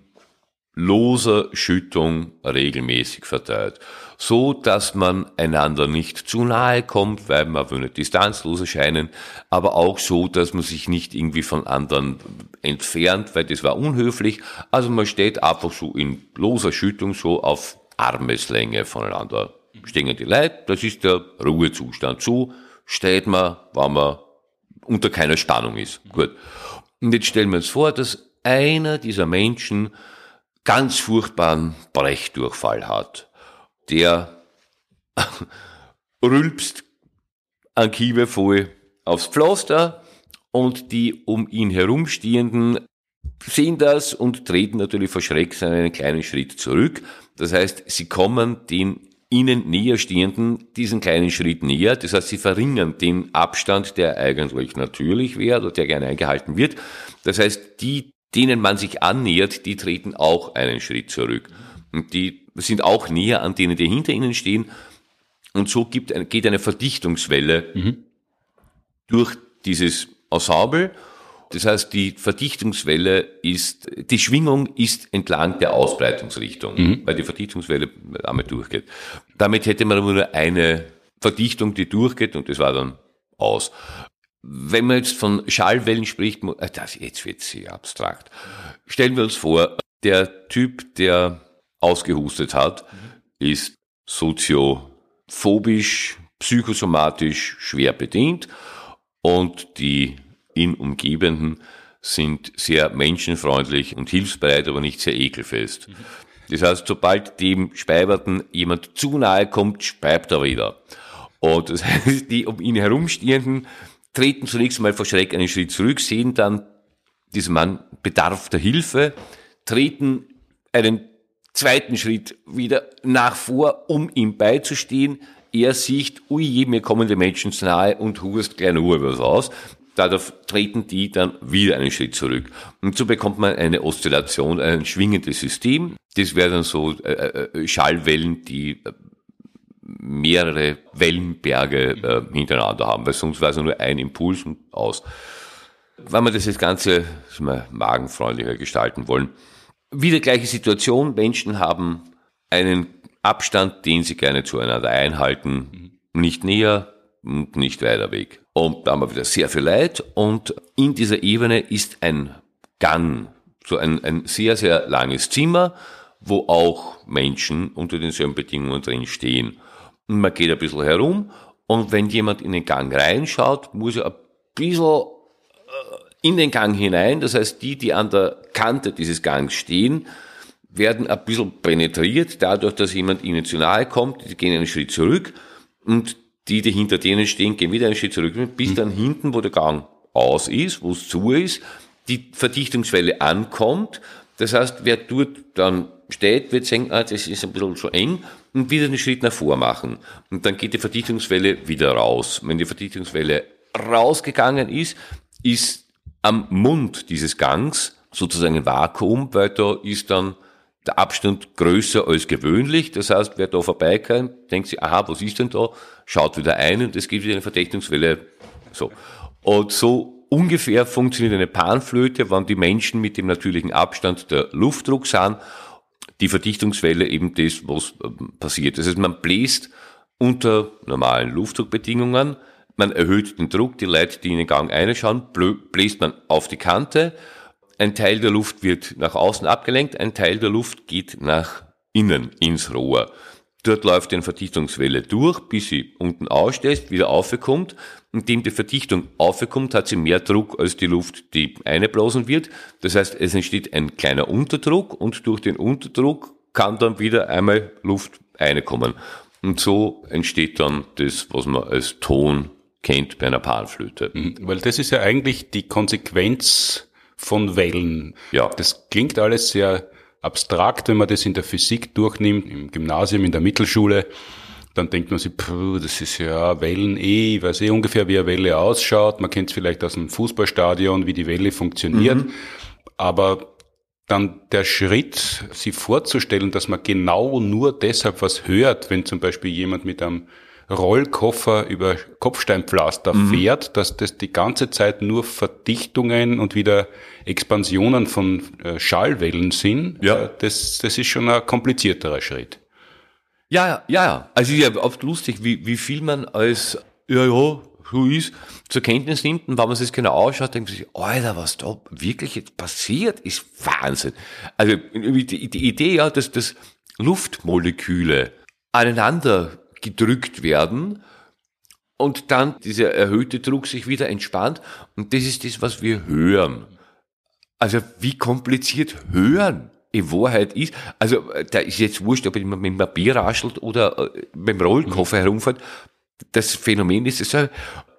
loser Schüttung regelmäßig verteilt so dass man einander nicht zu nahe kommt, weil man will nicht distanzlos erscheinen, aber auch so, dass man sich nicht irgendwie von anderen entfernt, weil das war unhöflich. Also man steht einfach so in loser Schüttung so auf Armeslänge voneinander. Stehen die Leute, das ist der Ruhezustand. So steht man, wenn man unter keiner Spannung ist. Gut. Und jetzt stellen wir uns vor, dass einer dieser Menschen ganz furchtbaren Brechdurchfall hat der [LAUGHS] rülpst an Kiewe voll aufs Pflaster und die um ihn herumstehenden sehen das und treten natürlich vor Schreck einen kleinen Schritt zurück. Das heißt, sie kommen den ihnen näher stehenden diesen kleinen Schritt näher. Das heißt, sie verringern den Abstand, der eigentlich natürlich wäre oder der gerne eingehalten wird. Das heißt, die, denen man sich annähert, die treten auch einen Schritt zurück. Und die sind auch näher an denen, die hinter ihnen stehen. Und so gibt, geht eine Verdichtungswelle mhm. durch dieses Ensemble. Das heißt, die Verdichtungswelle ist, die Schwingung ist entlang der Ausbreitungsrichtung, mhm. weil die Verdichtungswelle einmal durchgeht. Damit hätte man aber nur eine Verdichtung, die durchgeht und das war dann aus. Wenn man jetzt von Schallwellen spricht, äh, das, jetzt wird sehr abstrakt. Stellen wir uns vor, der Typ, der ausgehustet hat, ist soziophobisch, psychosomatisch schwer bedient und die ihn umgebenden sind sehr menschenfreundlich und hilfsbereit, aber nicht sehr ekelfest. Das heißt, sobald dem Speiberten jemand zu nahe kommt, speibt er wieder. Und das [LAUGHS] heißt, die um ihn herumstehenden treten zunächst einmal vor Schreck einen Schritt zurück, sehen dann, dieser Mann bedarf der Hilfe, treten einen zweiten Schritt wieder nach vor, um ihm beizustehen. Er sieht, ui, mir kommen die Menschen zu nahe und hust gleich nur was aus. Dadurch treten die dann wieder einen Schritt zurück. Und so bekommt man eine Oszillation, ein schwingendes System. Das wären dann so äh, äh, Schallwellen, die äh, mehrere Wellenberge äh, hintereinander haben, weil sonst wäre es nur ein Impuls und aus. Wenn wir das jetzt Ganze mal magenfreundlicher gestalten wollen, wieder gleiche Situation. Menschen haben einen Abstand, den sie gerne zueinander einhalten. Nicht näher und nicht weiter weg. Und da haben wir wieder sehr viel Leid. Und in dieser Ebene ist ein Gang, so ein, ein sehr, sehr langes Zimmer, wo auch Menschen unter denselben Bedingungen drin stehen. Man geht ein bisschen herum. Und wenn jemand in den Gang reinschaut, muss er ein bisschen in den Gang hinein. Das heißt, die, die an der Kante dieses Gangs stehen, werden ein bisschen penetriert, dadurch, dass jemand ihnen zu nahe kommt, die gehen einen Schritt zurück und die, die hinter denen stehen, gehen wieder einen Schritt zurück, bis dann hinten, wo der Gang aus ist, wo es zu ist, die Verdichtungswelle ankommt. Das heißt, wer dort dann steht, wird sagen, ah, das ist ein bisschen zu eng und wieder einen Schritt nach vor machen. Und dann geht die Verdichtungswelle wieder raus. Wenn die Verdichtungswelle rausgegangen ist, ist am Mund dieses Gangs sozusagen ein Vakuum, weil da ist dann der Abstand größer als gewöhnlich. Das heißt, wer da vorbeikommt, denkt sich, aha, was ist denn da? Schaut wieder ein und es gibt wieder eine Verdichtungswelle. So. Und so ungefähr funktioniert eine Panflöte, wann die Menschen mit dem natürlichen Abstand der Luftdruck sind, die Verdichtungswelle eben das, was ähm, passiert. Das heißt, man bläst unter normalen Luftdruckbedingungen man erhöht den Druck, die Leute, die in den Gang einschauen, bläst man auf die Kante. Ein Teil der Luft wird nach außen abgelenkt, ein Teil der Luft geht nach innen ins Rohr. Dort läuft eine Verdichtungswelle durch, bis sie unten ausstößt, wieder aufkommt. Indem die Verdichtung aufkommt, hat sie mehr Druck als die Luft, die eingeblasen wird. Das heißt, es entsteht ein kleiner Unterdruck und durch den Unterdruck kann dann wieder einmal Luft reinkommen. Und so entsteht dann das, was man als Ton kennt bei einer Panflöte. Mhm, weil das ist ja eigentlich die Konsequenz von Wellen. Ja. Das klingt alles sehr abstrakt, wenn man das in der Physik durchnimmt, im Gymnasium, in der Mittelschule. Dann denkt man sich, puh, das ist ja Wellen eh, ich weiß eh ungefähr, wie eine Welle ausschaut. Man kennt es vielleicht aus dem Fußballstadion, wie die Welle funktioniert. Mhm. Aber dann der Schritt, sich vorzustellen, dass man genau nur deshalb was hört, wenn zum Beispiel jemand mit einem Rollkoffer über Kopfsteinpflaster mhm. fährt, dass das die ganze Zeit nur Verdichtungen und wieder Expansionen von äh, Schallwellen sind, ja. Äh, das, das ist schon ein komplizierterer Schritt. Ja, ja, ja. Also ist ja oft lustig, wie, wie viel man als, ja, ja, so ist, zur Kenntnis nimmt und wenn man sich genau ausschaut, denkt man sich, Alter, was da wirklich jetzt passiert, ist Wahnsinn. Also die, die Idee ja, dass, dass Luftmoleküle aneinander gedrückt werden und dann dieser erhöhte Druck sich wieder entspannt. Und das ist das, was wir hören. Also wie kompliziert hören in Wahrheit ist. Also da ist jetzt wurscht, ob man mit dem Papier raschelt oder äh, mit dem Rollkoffer mhm. herumfährt. Das Phänomen ist es,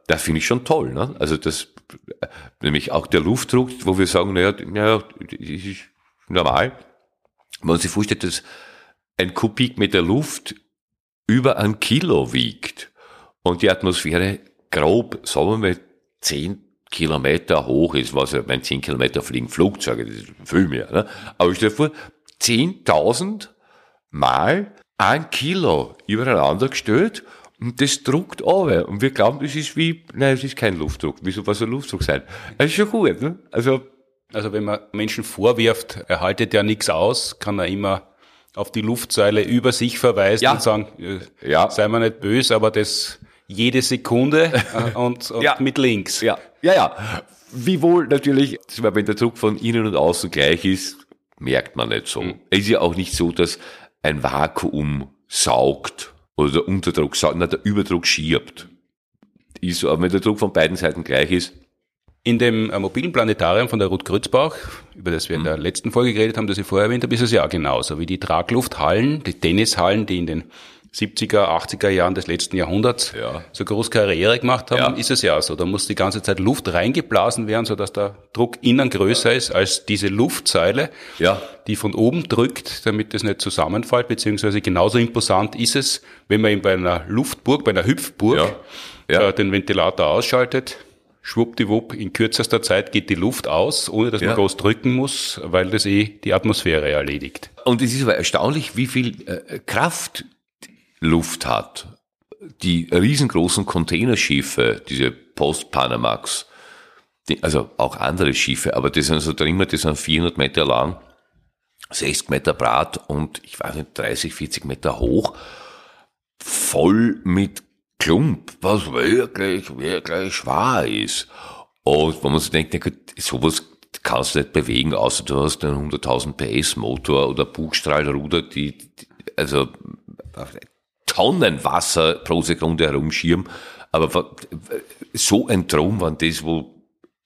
das finde ich schon toll. Ne? Also das, nämlich auch der Luftdruck, wo wir sagen, naja, naja, das ist normal. Wenn man sich vorstellt, dass ein Kubikmeter Luft über ein Kilo wiegt und die Atmosphäre grob, sagen wir zehn Kilometer hoch ist, was ja, wenn zehn Kilometer fliegen Flugzeuge, das ist viel mehr, ne? Aber stell dir vor, 10.000 mal ein Kilo übereinander gestellt und das druckt aber. Und wir glauben, das ist wie, nein, es ist kein Luftdruck. Wieso, was soll Luftdruck sein? Das ist schon gut, ne? Also, also wenn man Menschen vorwirft, er haltet ja nichts aus, kann er immer auf die Luftsäule über sich verweisen ja. und sagen, äh, ja. sei mal nicht böse, aber das jede Sekunde [LAUGHS] und, und ja. mit links. Ja, ja, ja. Wiewohl natürlich, wenn der Druck von innen und außen gleich ist, merkt man nicht so. Mhm. Es ist ja auch nicht so, dass ein Vakuum saugt oder der Unterdruck saugt, na, der Überdruck schiebt. Ist so, aber wenn der Druck von beiden Seiten gleich ist, In dem äh, mobilen Planetarium von der Ruth Grützbauch, über das wir in der letzten Folge geredet haben, das ich vorher erwähnt habe, ist es ja genauso wie die Traglufthallen, die Tennishallen, die in den 70er, 80er Jahren des letzten Jahrhunderts Ja. so groß Karriere gemacht haben, Ja. ist es ja so. Da muss die ganze Zeit Luft reingeblasen werden, sodass der Druck innen größer ist als diese Luftseile, Ja. die von oben drückt, damit es nicht zusammenfällt, beziehungsweise genauso imposant ist es, wenn man eben bei einer Luftburg, bei einer Hüpfburg Ja. Ja. Äh, den Ventilator ausschaltet, schwuppdiwupp, in kürzester Zeit geht die Luft aus, ohne dass Ja. man groß drücken muss, weil das eh die Atmosphäre erledigt. Und es ist aber erstaunlich, wie viel äh, Kraft Luft hat. Die riesengroßen Containerschiffe, diese Post-Panamax, die, also auch andere Schiffe, aber die sind so drin, die sind 400 Meter lang, 60 Meter breit und ich weiß nicht, 30, 40 Meter hoch, voll mit Klump, was wirklich, wirklich schwer ist. Und wenn man sich denkt, sowas kannst du nicht bewegen, außer du hast einen 100.000 PS Motor oder Bugstrahlruder, die, die also Tonnen Wasser pro Sekunde herumschirmen. Aber so ein Traum, wenn das wo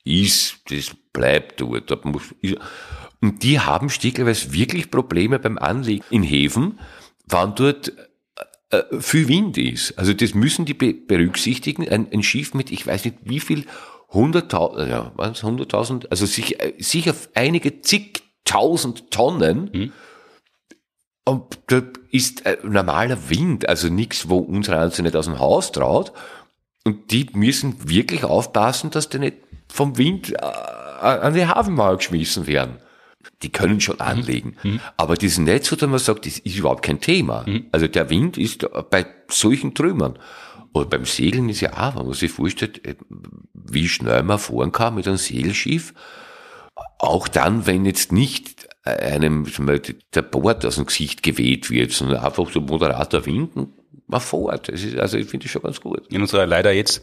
ist, das bleibt dort. Und die haben stückweise wirklich Probleme beim Anlegen in Häfen, wann dort äh, viel Wind ist. Also das müssen die be berücksichtigen. Ein, ein Schiff mit, ich weiß nicht wie viel, 100.000, ja, waren es 100.000, also sich, äh, sicher einige zigtausend Tonnen. Und da ist äh, normaler Wind, also nichts, wo unsere Anze nicht aus dem Haus traut. Und die müssen wirklich aufpassen, dass die nicht vom Wind äh, an die Hafenmauer geschmissen werden. Die können schon anlegen. Aber das ist nicht so, dass man sagt, das ist überhaupt kein Thema. Also der Wind ist bei solchen Trümmern. Oder beim Segeln ist ja auch, wenn man sich vorstellt, äh, wie schnell man fahren kann mit einem Segelschiff. Auch dann, wenn jetzt nicht einem zum Beispiel der Bord aus dem Gesicht geweht wird, sondern einfach so moderater Wind und man fährt. Das ist, also ich finde das schon ganz gut. In unserer leider jetzt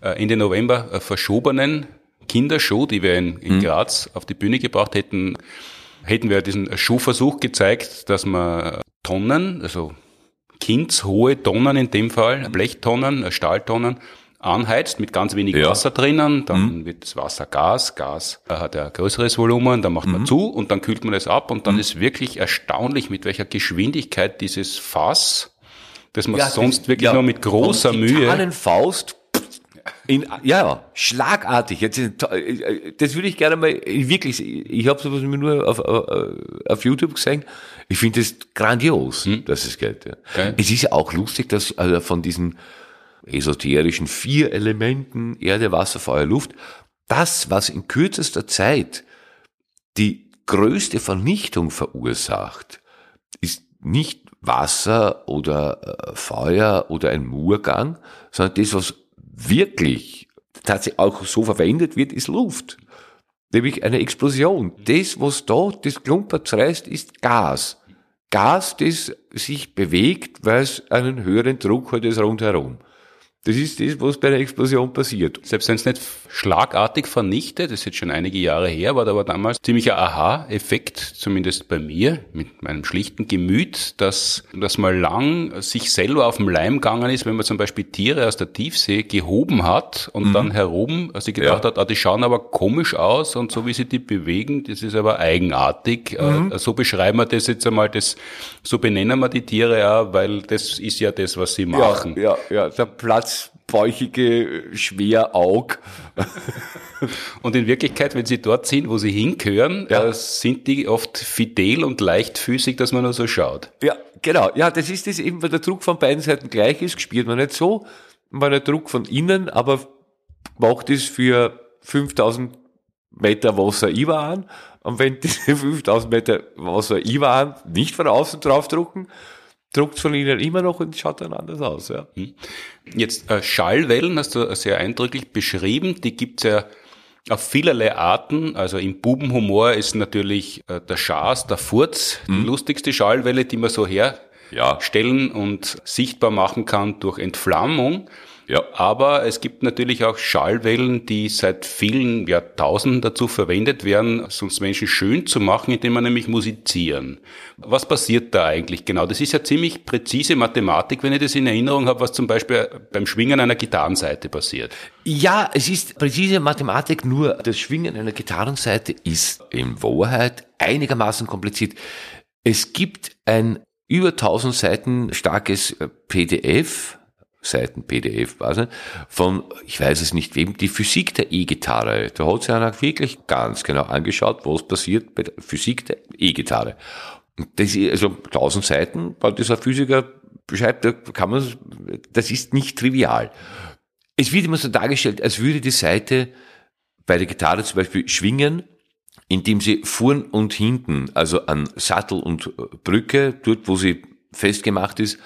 äh, Ende November äh, verschobenen Kindershow, die wir in, in Graz auf die Bühne gebracht hätten, hätten wir diesen Schuhversuch gezeigt, dass man Tonnen, also kindshohe Tonnen in dem Fall, Blechtonnen, äh, Stahltonnen, anheizt mit ganz wenig Ja. Wasser drinnen, dann wird das Wasser Gas, Gas äh, hat ein größeres Volumen, dann macht man zu und dann kühlt man es ab und dann ist wirklich erstaunlich, mit welcher Geschwindigkeit dieses Fass, das man sonst wirklich nur mit großer Mühe Faust in, ja, schlagartig. Jetzt, ist- das würde ich gerne mal wirklich. Ich habe sowas nur auf, auf, auf YouTube gesehen. Ich finde es grandios, dass es geht. Ja. Okay. Es ist ja auch lustig, dass also von diesen esoterischen vier Elementen Erde, Wasser, Feuer, Luft, das, was in kürzester Zeit die größte Vernichtung verursacht, ist nicht Wasser oder äh, Feuer oder ein Murgang, sondern das, was wirklich tatsächlich auch so verwendet wird, ist Luft. Nämlich eine Explosion. Das, was da das Klumper zerreißt, ist Gas. Gas, das sich bewegt, weil es einen höheren Druck hat als rundherum. Das ist das, was bei einer Explosion passiert. Selbst wenn es nicht schlagartig vernichtet, das ist jetzt schon einige Jahre her, war da aber damals ziemlicher Aha-Effekt, zumindest bei mir, mit meinem schlichten Gemüt, dass, dass mal lang sich selber auf den Leim gegangen ist, wenn man zum Beispiel Tiere aus der Tiefsee gehoben hat und dann herum, also gedacht Ja. hat, ah, die schauen aber komisch aus und so wie sie die bewegen, das ist aber eigenartig. Äh, So beschreiben wir das jetzt einmal, das, so benennen wir die Tiere auch, weil das ist ja das, was sie machen. Ja, ja, ja, der platzbäuchige Schweraug. Und in Wirklichkeit, wenn sie dort sind, wo sie hingehören, Ja. äh, sind die oft fidel und leichtfüßig, dass man nur so schaut. Ja, genau. Ja, das ist das eben, weil der Druck von beiden Seiten gleich ist, spürt man nicht so. Man der Druck von innen, aber macht es für 5000 Meter Wasser IWA an. Und wenn [LAUGHS] diese 5000 Meter Wasser IWA an nicht von außen draufdrucken, druckt von innen immer noch und schaut dann anders aus. Ja. Jetzt äh, Schallwellen hast du sehr eindrücklich beschrieben. Die gibt's ja auf vielerlei Arten. Also im Bubenhumor ist natürlich äh, der Schaß, der Furz, die lustigste Schallwelle, die man so Ja. herstellen und sichtbar machen kann durch Entflammung. Ja. Aber es gibt natürlich auch Schallwellen, die seit vielen Jahrtausenden dazu verwendet werden, sonst Menschen schön zu machen, indem man nämlich musizieren. Was passiert da eigentlich genau? Das ist ja ziemlich präzise Mathematik, wenn ich das in Erinnerung habe, was zum Beispiel beim Schwingen einer Gitarrenseite passiert. Ja, es ist präzise Mathematik, nur das Schwingen einer Gitarrenseite ist in Wahrheit einigermaßen kompliziert. Es gibt ein über 1000 Seiten starkes PDF, Seiten PDF quasi, von, ich weiß es nicht wem, die Physik der E-Gitarre. Da hat sich einer wirklich ganz genau angeschaut, was passiert bei der Physik der E-Gitarre. Das ist, also 1000 Seiten, weil dieser Physiker beschreibt, da kann man, das ist nicht trivial. Es wird immer so dargestellt, als würde die Seite bei der Gitarre zum Beispiel schwingen, indem sie vorn und hinten, also an Sattel und Brücke, dort wo sie festgemacht ist,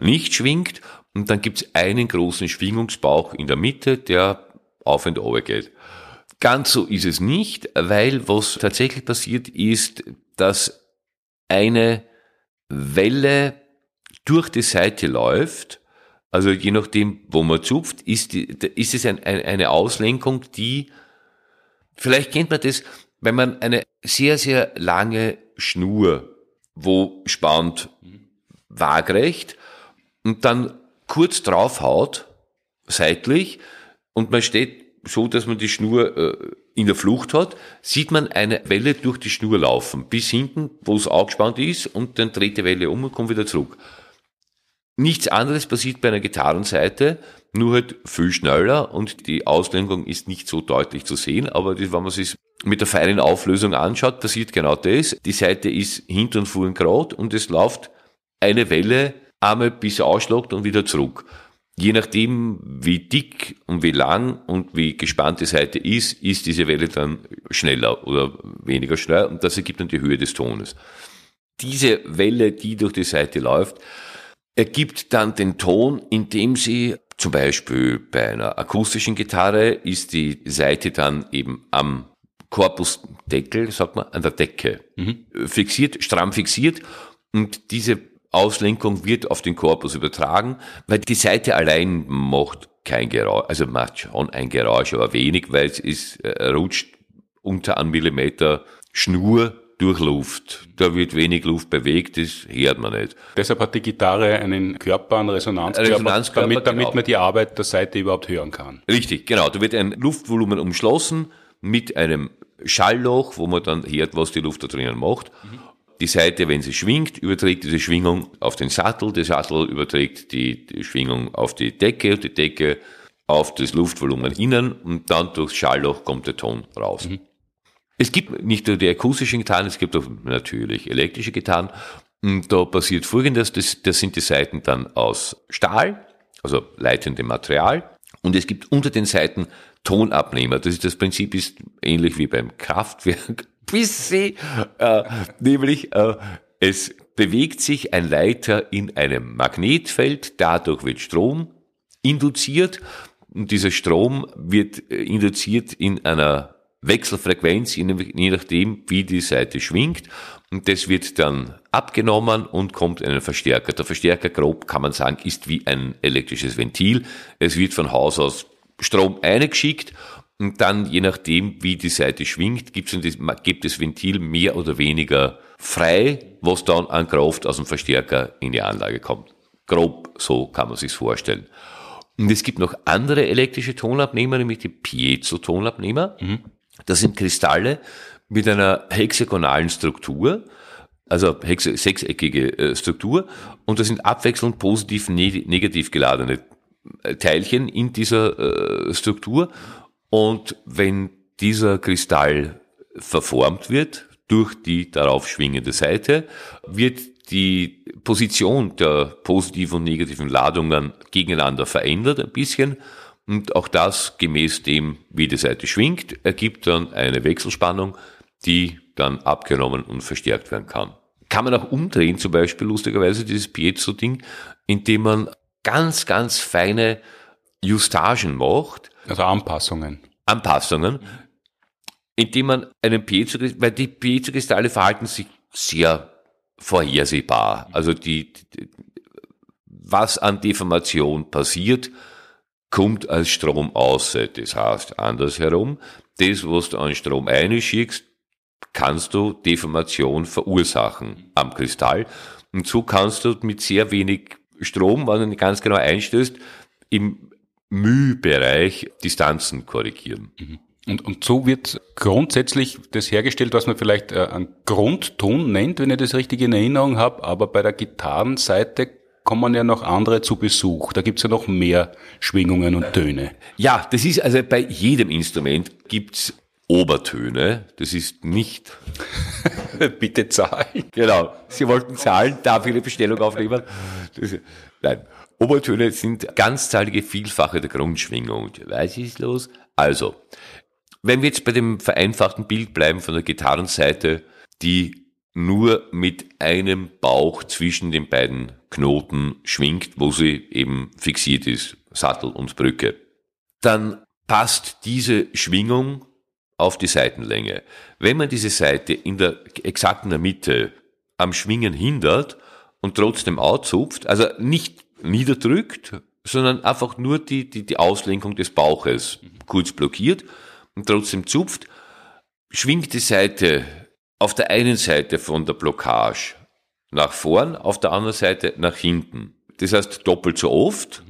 nicht schwingt und dann gibt's einen großen Schwingungsbauch in der Mitte, der auf und runter geht. Ganz so ist es nicht, weil was tatsächlich passiert ist, dass eine Welle durch die Seite läuft, also je nachdem, wo man zupft, ist, die, ist es ein, ein, eine Auslenkung, die, vielleicht kennt man das, wenn man eine sehr, sehr lange Schnur, wo spannt, waagrecht, und dann kurz draufhaut, seitlich, und man steht so, dass man die Schnur äh, in der Flucht hat, sieht man eine Welle durch die Schnur laufen, bis hinten, wo es angespannt ist, und dann dreht die Welle um und kommt wieder zurück. Nichts anderes passiert bei einer Gitarrenseite, nur halt viel schneller und die Auslenkung ist nicht so deutlich zu sehen, aber das, wenn man sich mit der feinen Auflösung anschaut, passiert genau das. Die Seite ist hinten und vorn gerade und es läuft eine Welle einmal bis er ausschlagt und wieder zurück. Je nachdem, wie dick und wie lang und wie gespannt die Seite ist, ist diese Welle dann schneller oder weniger schnell und das ergibt dann die Höhe des Tones. Diese Welle, die durch die Seite läuft, ergibt dann den Ton, indem sie zum Beispiel bei einer akustischen Gitarre ist die Seite dann eben am Korpusdeckel, sagt man, an der Decke mhm. fixiert, stramm fixiert und diese Auslenkung wird auf den Korpus übertragen, weil die Seite allein macht kein Geräusch, also macht schon ein Geräusch, aber wenig, weil es ist, äh, rutscht unter einem Millimeter Schnur durch Luft. Da wird wenig Luft bewegt, das hört man nicht. Deshalb hat die Gitarre einen Körper, einen Resonanzkörper, Resonanzkörper damit, damit genau. man die Arbeit der Seite überhaupt hören kann. Richtig, genau. Da wird ein Luftvolumen umschlossen mit einem Schallloch, wo man dann hört, was die Luft da drinnen macht. Mhm. Die Seite, wenn sie schwingt, überträgt diese Schwingung auf den Sattel, der Sattel überträgt die, die Schwingung auf die Decke und die Decke auf das Luftvolumen innen und dann durchs Schallloch kommt der Ton raus. Mhm. Es gibt nicht nur die akustischen Gitarren, es gibt auch natürlich elektrische Gitarren. Und da passiert folgendes, das, das sind die Seiten dann aus Stahl, also leitendem Material. Und es gibt unter den Seiten Tonabnehmer. Das, ist, das Prinzip ist ähnlich wie beim Kraftwerk. Sie, äh, nämlich äh, es bewegt sich ein Leiter in einem Magnetfeld, dadurch wird Strom induziert und dieser Strom wird äh, induziert in einer Wechselfrequenz, je nachdem, wie die Seite schwingt. Und das wird dann abgenommen und kommt in einen Verstärker. Der Verstärker, grob kann man sagen, ist wie ein elektrisches Ventil. Es wird von Haus aus Strom eingeschickt und dann, je nachdem, wie die Seite schwingt, gibt das Ventil mehr oder weniger frei, was dann an Kraft aus dem Verstärker in die Anlage kommt. Grob so kann man sich's vorstellen. Und es gibt noch andere elektrische Tonabnehmer, nämlich die Piezo-Tonabnehmer. Mhm. Das sind Kristalle mit einer hexagonalen Struktur, also sechseckige äh, Struktur, und das sind abwechselnd positiv, negativ geladene äh, Teilchen in dieser äh, Struktur. Und wenn dieser Kristall verformt wird durch die darauf schwingende Seite, wird die Position der positiven und negativen Ladungen gegeneinander verändert ein bisschen und auch das gemäß dem, wie die Seite schwingt, ergibt dann eine Wechselspannung, die dann abgenommen und verstärkt werden kann. Kann man auch umdrehen, zum Beispiel lustigerweise dieses Piezo-Ding, indem man ganz, ganz feine Justagen macht. Also Anpassungen. Anpassungen, indem man einen Piezo, weil die Piezo-Kristalle verhalten sich sehr vorhersehbar. Also die, was an Deformation passiert, kommt als Strom aus. Das heißt, andersherum, das, was du an Strom einschickst, kannst du Deformation verursachen am Kristall. Und so kannst du mit sehr wenig Strom, wenn du nicht ganz genau einstößt, im Mühbereich Distanzen korrigieren. Mhm. Und, und so wird grundsätzlich das hergestellt, was man vielleicht äh, einen Grundton nennt, wenn ich das richtig in Erinnerung habe, aber bei der Gitarrenseite kommen ja noch andere zu Besuch. Da gibt's ja noch mehr Schwingungen und Töne. Ja, das ist also bei jedem Instrument gibt's Obertöne. Das ist nicht. [LAUGHS] Bitte zahlen. Genau. Sie wollten zahlen, darf ich eine Bestellung aufnehmen? Das, nein. Obertöne sind ganzzahlige Vielfache der Grundschwingung. Was ist los? Also, wenn wir jetzt bei dem vereinfachten Bild bleiben von der Gitarrenseite, die nur mit einem Bauch zwischen den beiden Knoten schwingt, wo sie eben fixiert ist, Sattel und Brücke, dann passt diese Schwingung auf die Seitenlänge. Wenn man diese Seite in der exakten Mitte am Schwingen hindert und trotzdem auszupft, also nicht niederdrückt, sondern einfach nur die, die, die Auslenkung des Bauches kurz blockiert, und trotzdem zupft, schwingt die Seite auf der einen Seite von der Blockage nach vorn, auf der anderen Seite nach hinten. Das heißt doppelt so oft.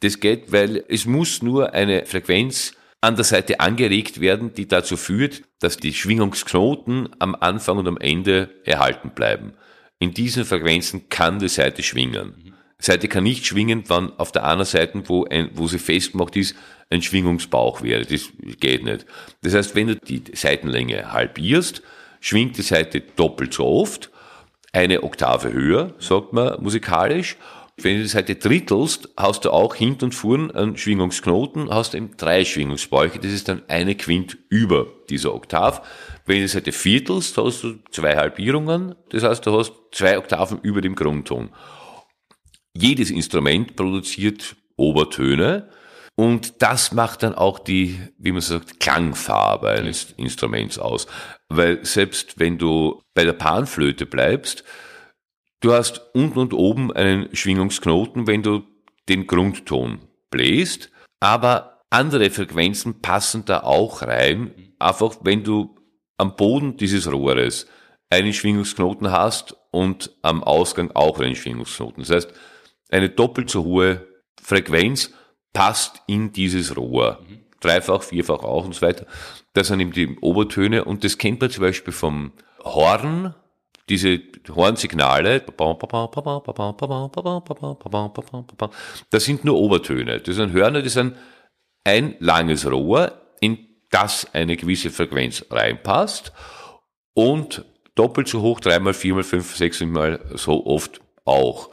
Das geht, weil es muss nur eine Frequenz an der Seite angeregt werden, die dazu führt, dass die Schwingungsknoten am Anfang und am Ende erhalten bleiben. In diesen Frequenzen kann die Seite schwingen. Seite kann nicht schwingen, wenn auf der anderen Seite, wo, ein, wo sie festgemacht ist, ein Schwingungsbauch wäre. Das geht nicht. Das heißt, wenn du die Seitenlänge halbierst, schwingt die Seite doppelt so oft, eine Oktave höher, sagt man musikalisch. Wenn du die Seite drittelst, hast du auch hinten und vorn einen Schwingungsknoten, hast eben drei Schwingungsbäuche, das ist dann eine Quint über dieser Oktav. Wenn du die Seite viertelst, hast du zwei Halbierungen, das heißt, du hast zwei Oktaven über dem Grundton. Jedes Instrument produziert Obertöne und das macht dann auch die, wie man sagt, Klangfarbe eines Instruments aus. Weil selbst wenn du bei der Panflöte bleibst, du hast unten und oben einen Schwingungsknoten, wenn du den Grundton bläst, aber andere Frequenzen passen da auch rein. Einfach wenn du am Boden dieses Rohres einen Schwingungsknoten hast und am Ausgang auch einen Schwingungsknoten. Das heißt, eine doppelt so hohe Frequenz passt in dieses Rohr. Dreifach, vierfach auch und so weiter. Das sind eben die Obertöne und das kennt man zum Beispiel vom Horn, diese Hornsignale, das sind nur Obertöne. Das sind Hörner, das sind ein langes Rohr, in das eine gewisse Frequenz reinpasst und doppelt so hoch, dreimal, viermal, fünf, sechsmal so oft auch.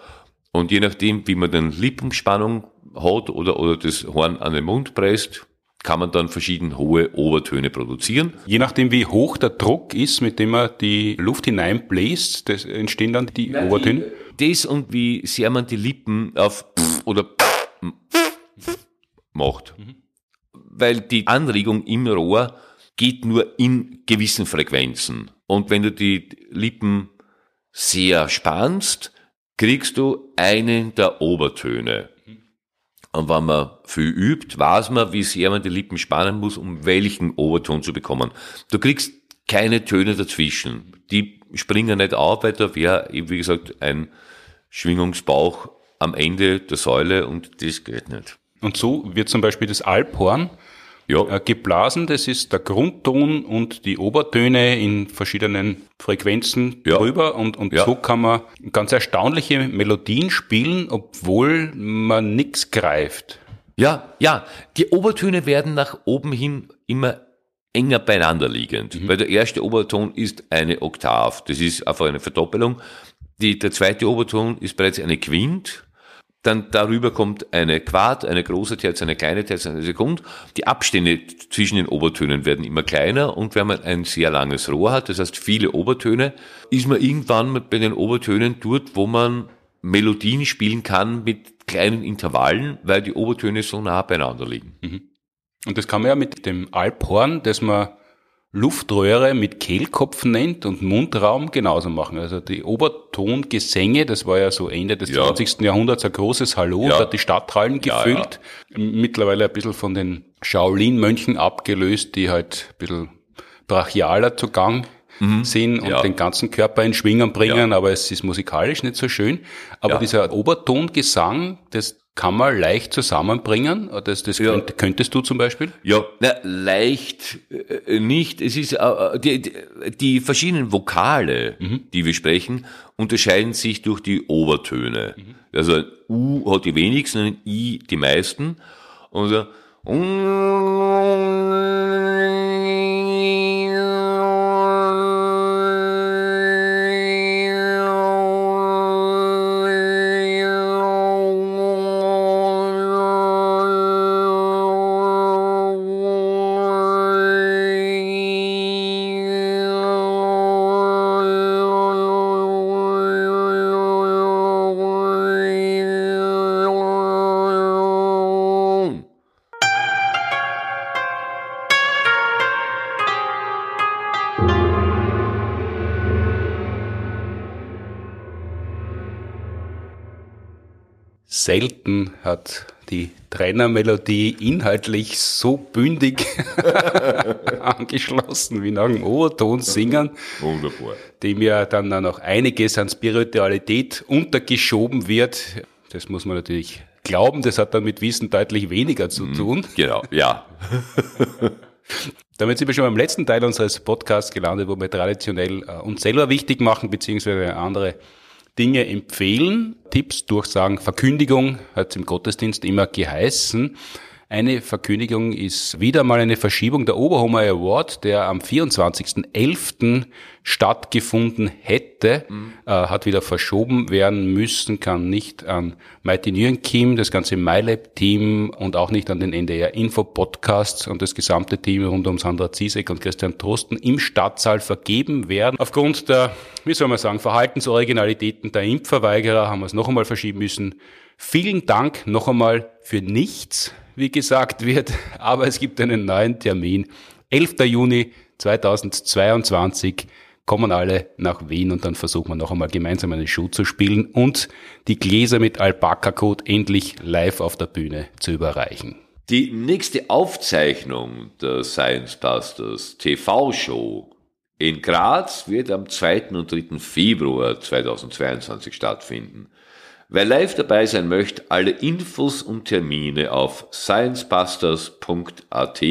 Und je nachdem, wie man den Lippenspannung hat oder, oder das Horn an den Mund presst, kann man dann verschieden hohe Obertöne produzieren. Je nachdem, wie hoch der Druck ist, mit dem man die Luft hineinbläst, das entstehen dann die Nein, Obertöne? Das und wie sehr man die Lippen auf oder macht. Mhm. Weil die Anregung im Rohr geht nur in gewissen Frequenzen. Und wenn du die Lippen sehr spannst, kriegst du einen der Obertöne. Und wenn man viel übt, weiß man, wie sehr man die Lippen spannen muss, um welchen Oberton zu bekommen. Du kriegst keine Töne dazwischen. Die springen nicht auf, weil da wäre, wie gesagt, ein Schwingungsbauch am Ende der Säule und das geht nicht. Und so wird zum Beispiel das Alphorn ja. Äh, geblasen, das ist der Grundton und die Obertöne in verschiedenen Frequenzen ja. drüber und, und ja. so kann man ganz erstaunliche Melodien spielen, obwohl man nichts greift. Ja, ja, die Obertöne werden nach oben hin immer enger beieinander liegend, mhm. weil der erste Oberton ist eine Oktav, das ist einfach eine Verdoppelung. Die, der zweite Oberton ist bereits eine Quint, dann darüber kommt eine Quart, eine große Terz, eine kleine Terz, eine Sekund. Die Abstände zwischen den Obertönen werden immer kleiner und wenn man ein sehr langes Rohr hat, das heißt viele Obertöne, ist man irgendwann bei den Obertönen dort, wo man Melodien spielen kann mit kleinen Intervallen, weil die Obertöne so nah beieinander liegen. Mhm. Und das kann man ja mit dem Alphorn, das man Luftröhre mit Kehlkopf nennt und Mundraum genauso machen. Also die Obertongesänge, das war ja so Ende des Ja. 20. Jahrhunderts ein großes Hallo, Ja. da hat die Stadthallen Ja, gefüllt. Mittlerweile ein bisschen von den Shaolin-Mönchen abgelöst, die halt ein bisschen brachialer zu Gang sind und Mhm. Ja. den ganzen Körper in Schwingen bringen, Ja. aber es ist musikalisch nicht so schön. Aber Ja. dieser Obertongesang, das kann man leicht zusammenbringen. Das, das Ja. könnt, könntest du zum Beispiel? Ja, na, leicht äh, nicht. Es ist äh, die, die, verschiedenen Vokale, die wir sprechen, unterscheiden sich durch die Obertöne. Also ein U hat die wenigsten, ein I die meisten. Und so, Selten hat die Trainermelodie inhaltlich so bündig [LAUGHS] angeschlossen wie nach dem Oberton singen, Wunderbar. dem ja dann auch noch einiges an Spiritualität untergeschoben wird. Das muss man natürlich glauben, das hat dann mit Wissen deutlich weniger zu tun. Genau, ja. [LAUGHS] Damit sind wir schon beim letzten Teil unseres Podcasts gelandet, wo wir traditionell äh, uns selber wichtig machen, beziehungsweise andere Dinge empfehlen. Tipps, Durchsagen, Verkündigung hat es im Gottesdienst immer geheißen. Eine Verkündigung ist wieder mal eine Verschiebung der Oberhomer Award, der am 24.11. stattgefunden hätte, äh, hat wieder verschoben werden müssen, kann nicht an Mighty Nguyen Kim, das ganze MyLab-Team und auch nicht an den NDR Info Podcast und das gesamte Team rund um Sandra Ziesek und Christian Trosten im Stadtsaal vergeben werden. Aufgrund der, wie soll man sagen, Verhaltensoriginalitäten der Impfverweigerer haben wir es noch einmal verschieben müssen. Vielen Dank noch einmal für nichts, wie gesagt wird, [LAUGHS] aber es gibt einen neuen Termin. 11. Juni 2022 kommen alle nach Wien und dann versuchen wir noch einmal gemeinsam eine Show zu spielen und die Gläser mit Alpaka-Code endlich live auf der Bühne zu überreichen. Die nächste Aufzeichnung der Science Busters TV-Show in Graz wird am 2. und 3. Februar 2022 stattfinden. Wer live dabei sein möchte, alle Infos und Termine auf sciencebusters.at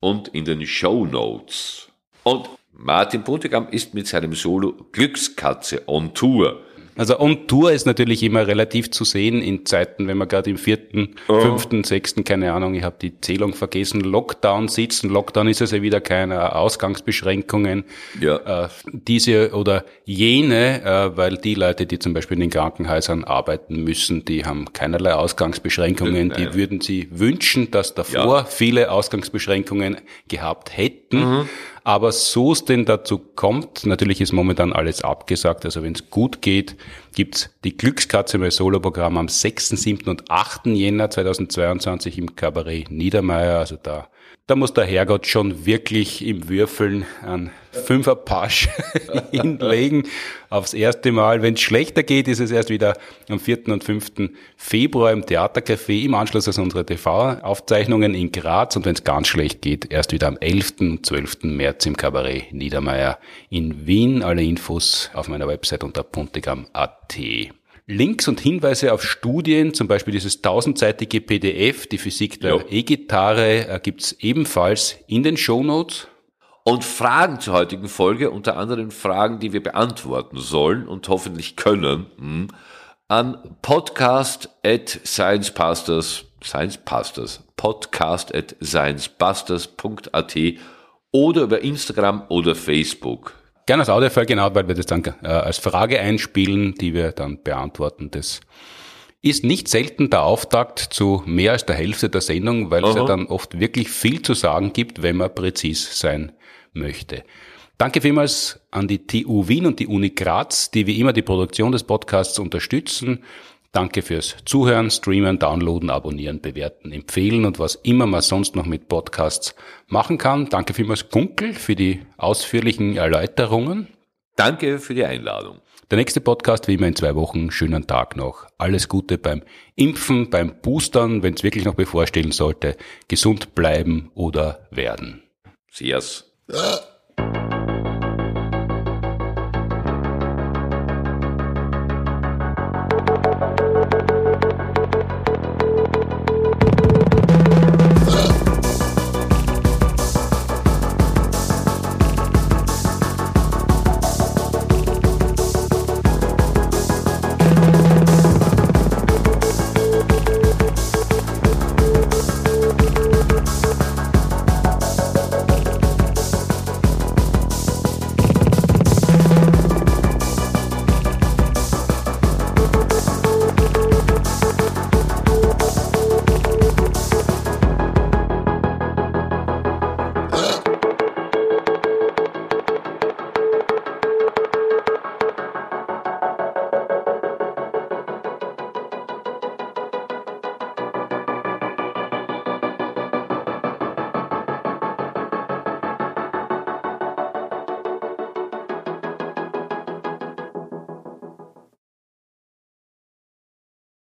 und in den Show Notes. Und Martin Puntigam ist mit seinem Solo Glückskatze on Tour. Also on Tour ist natürlich immer relativ zu sehen in Zeiten, wenn man gerade im vierten, fünften, sechsten, keine Ahnung, ich habe die Zählung vergessen, Lockdown sitzen. Lockdown ist es ja wieder keine Ausgangsbeschränkungen. Ja. Äh, diese oder jene, äh, weil die Leute, die zum Beispiel in den Krankenhäusern arbeiten müssen, die haben keinerlei Ausgangsbeschränkungen. Die würden sie wünschen, dass davor Ja. viele Ausgangsbeschränkungen gehabt hätten. Aber so es denn dazu kommt, natürlich ist momentan alles abgesagt, also wenn es gut geht, gibt's die Glückskatze mein Soloprogramm am 6., 7. und 8. Jänner 2022 im Kabarett Niedermeyer. Also da, da muss der Herrgott schon wirklich im Würfeln an Fünferpasch [LAUGHS] hinlegen. Aufs erste Mal. Wenn es schlechter geht, ist es erst wieder am 4. und 5. Februar im Theatercafé im Anschluss an unsere TV-Aufzeichnungen in Graz. Und wenn es ganz schlecht geht, erst wieder am 11. und 12. März im Kabarett Niedermeyer in Wien. Alle Infos auf meiner Website unter puntigam.at. Links und Hinweise auf Studien, zum Beispiel dieses tausendseitige PDF, die Physik der Ja. E-Gitarre, äh, gibt's ebenfalls in den Shownotes. Und Fragen zur heutigen Folge, unter anderem Fragen, die wir beantworten sollen und hoffentlich können, hm, an podcast at sciencepastors, sciencepastors, podcast at sciencebusters.at oder über Instagram oder Facebook. Gerne als Audiofile, genau, weil wir das dann äh, als Frage einspielen, die wir dann beantworten. Das ist nicht selten der Auftakt zu mehr als der Hälfte der Sendung, weil es ja Aha. dann oft wirklich viel zu sagen gibt, wenn man präzis sein möchte. Danke vielmals an die TU Wien und die Uni Graz, die wie immer die Produktion des Podcasts unterstützen. Danke fürs Zuhören, Streamen, Downloaden, Abonnieren, Bewerten, Empfehlen und was immer man sonst noch mit Podcasts machen kann. Danke vielmals Gunkel für die ausführlichen Erläuterungen. Danke für die Einladung. Der nächste Podcast wie immer in zwei Wochen. Schönen Tag noch. Alles Gute beim Impfen, beim Boostern, wenn es wirklich noch bevorstehen sollte. Gesund bleiben oder werden. Cheers.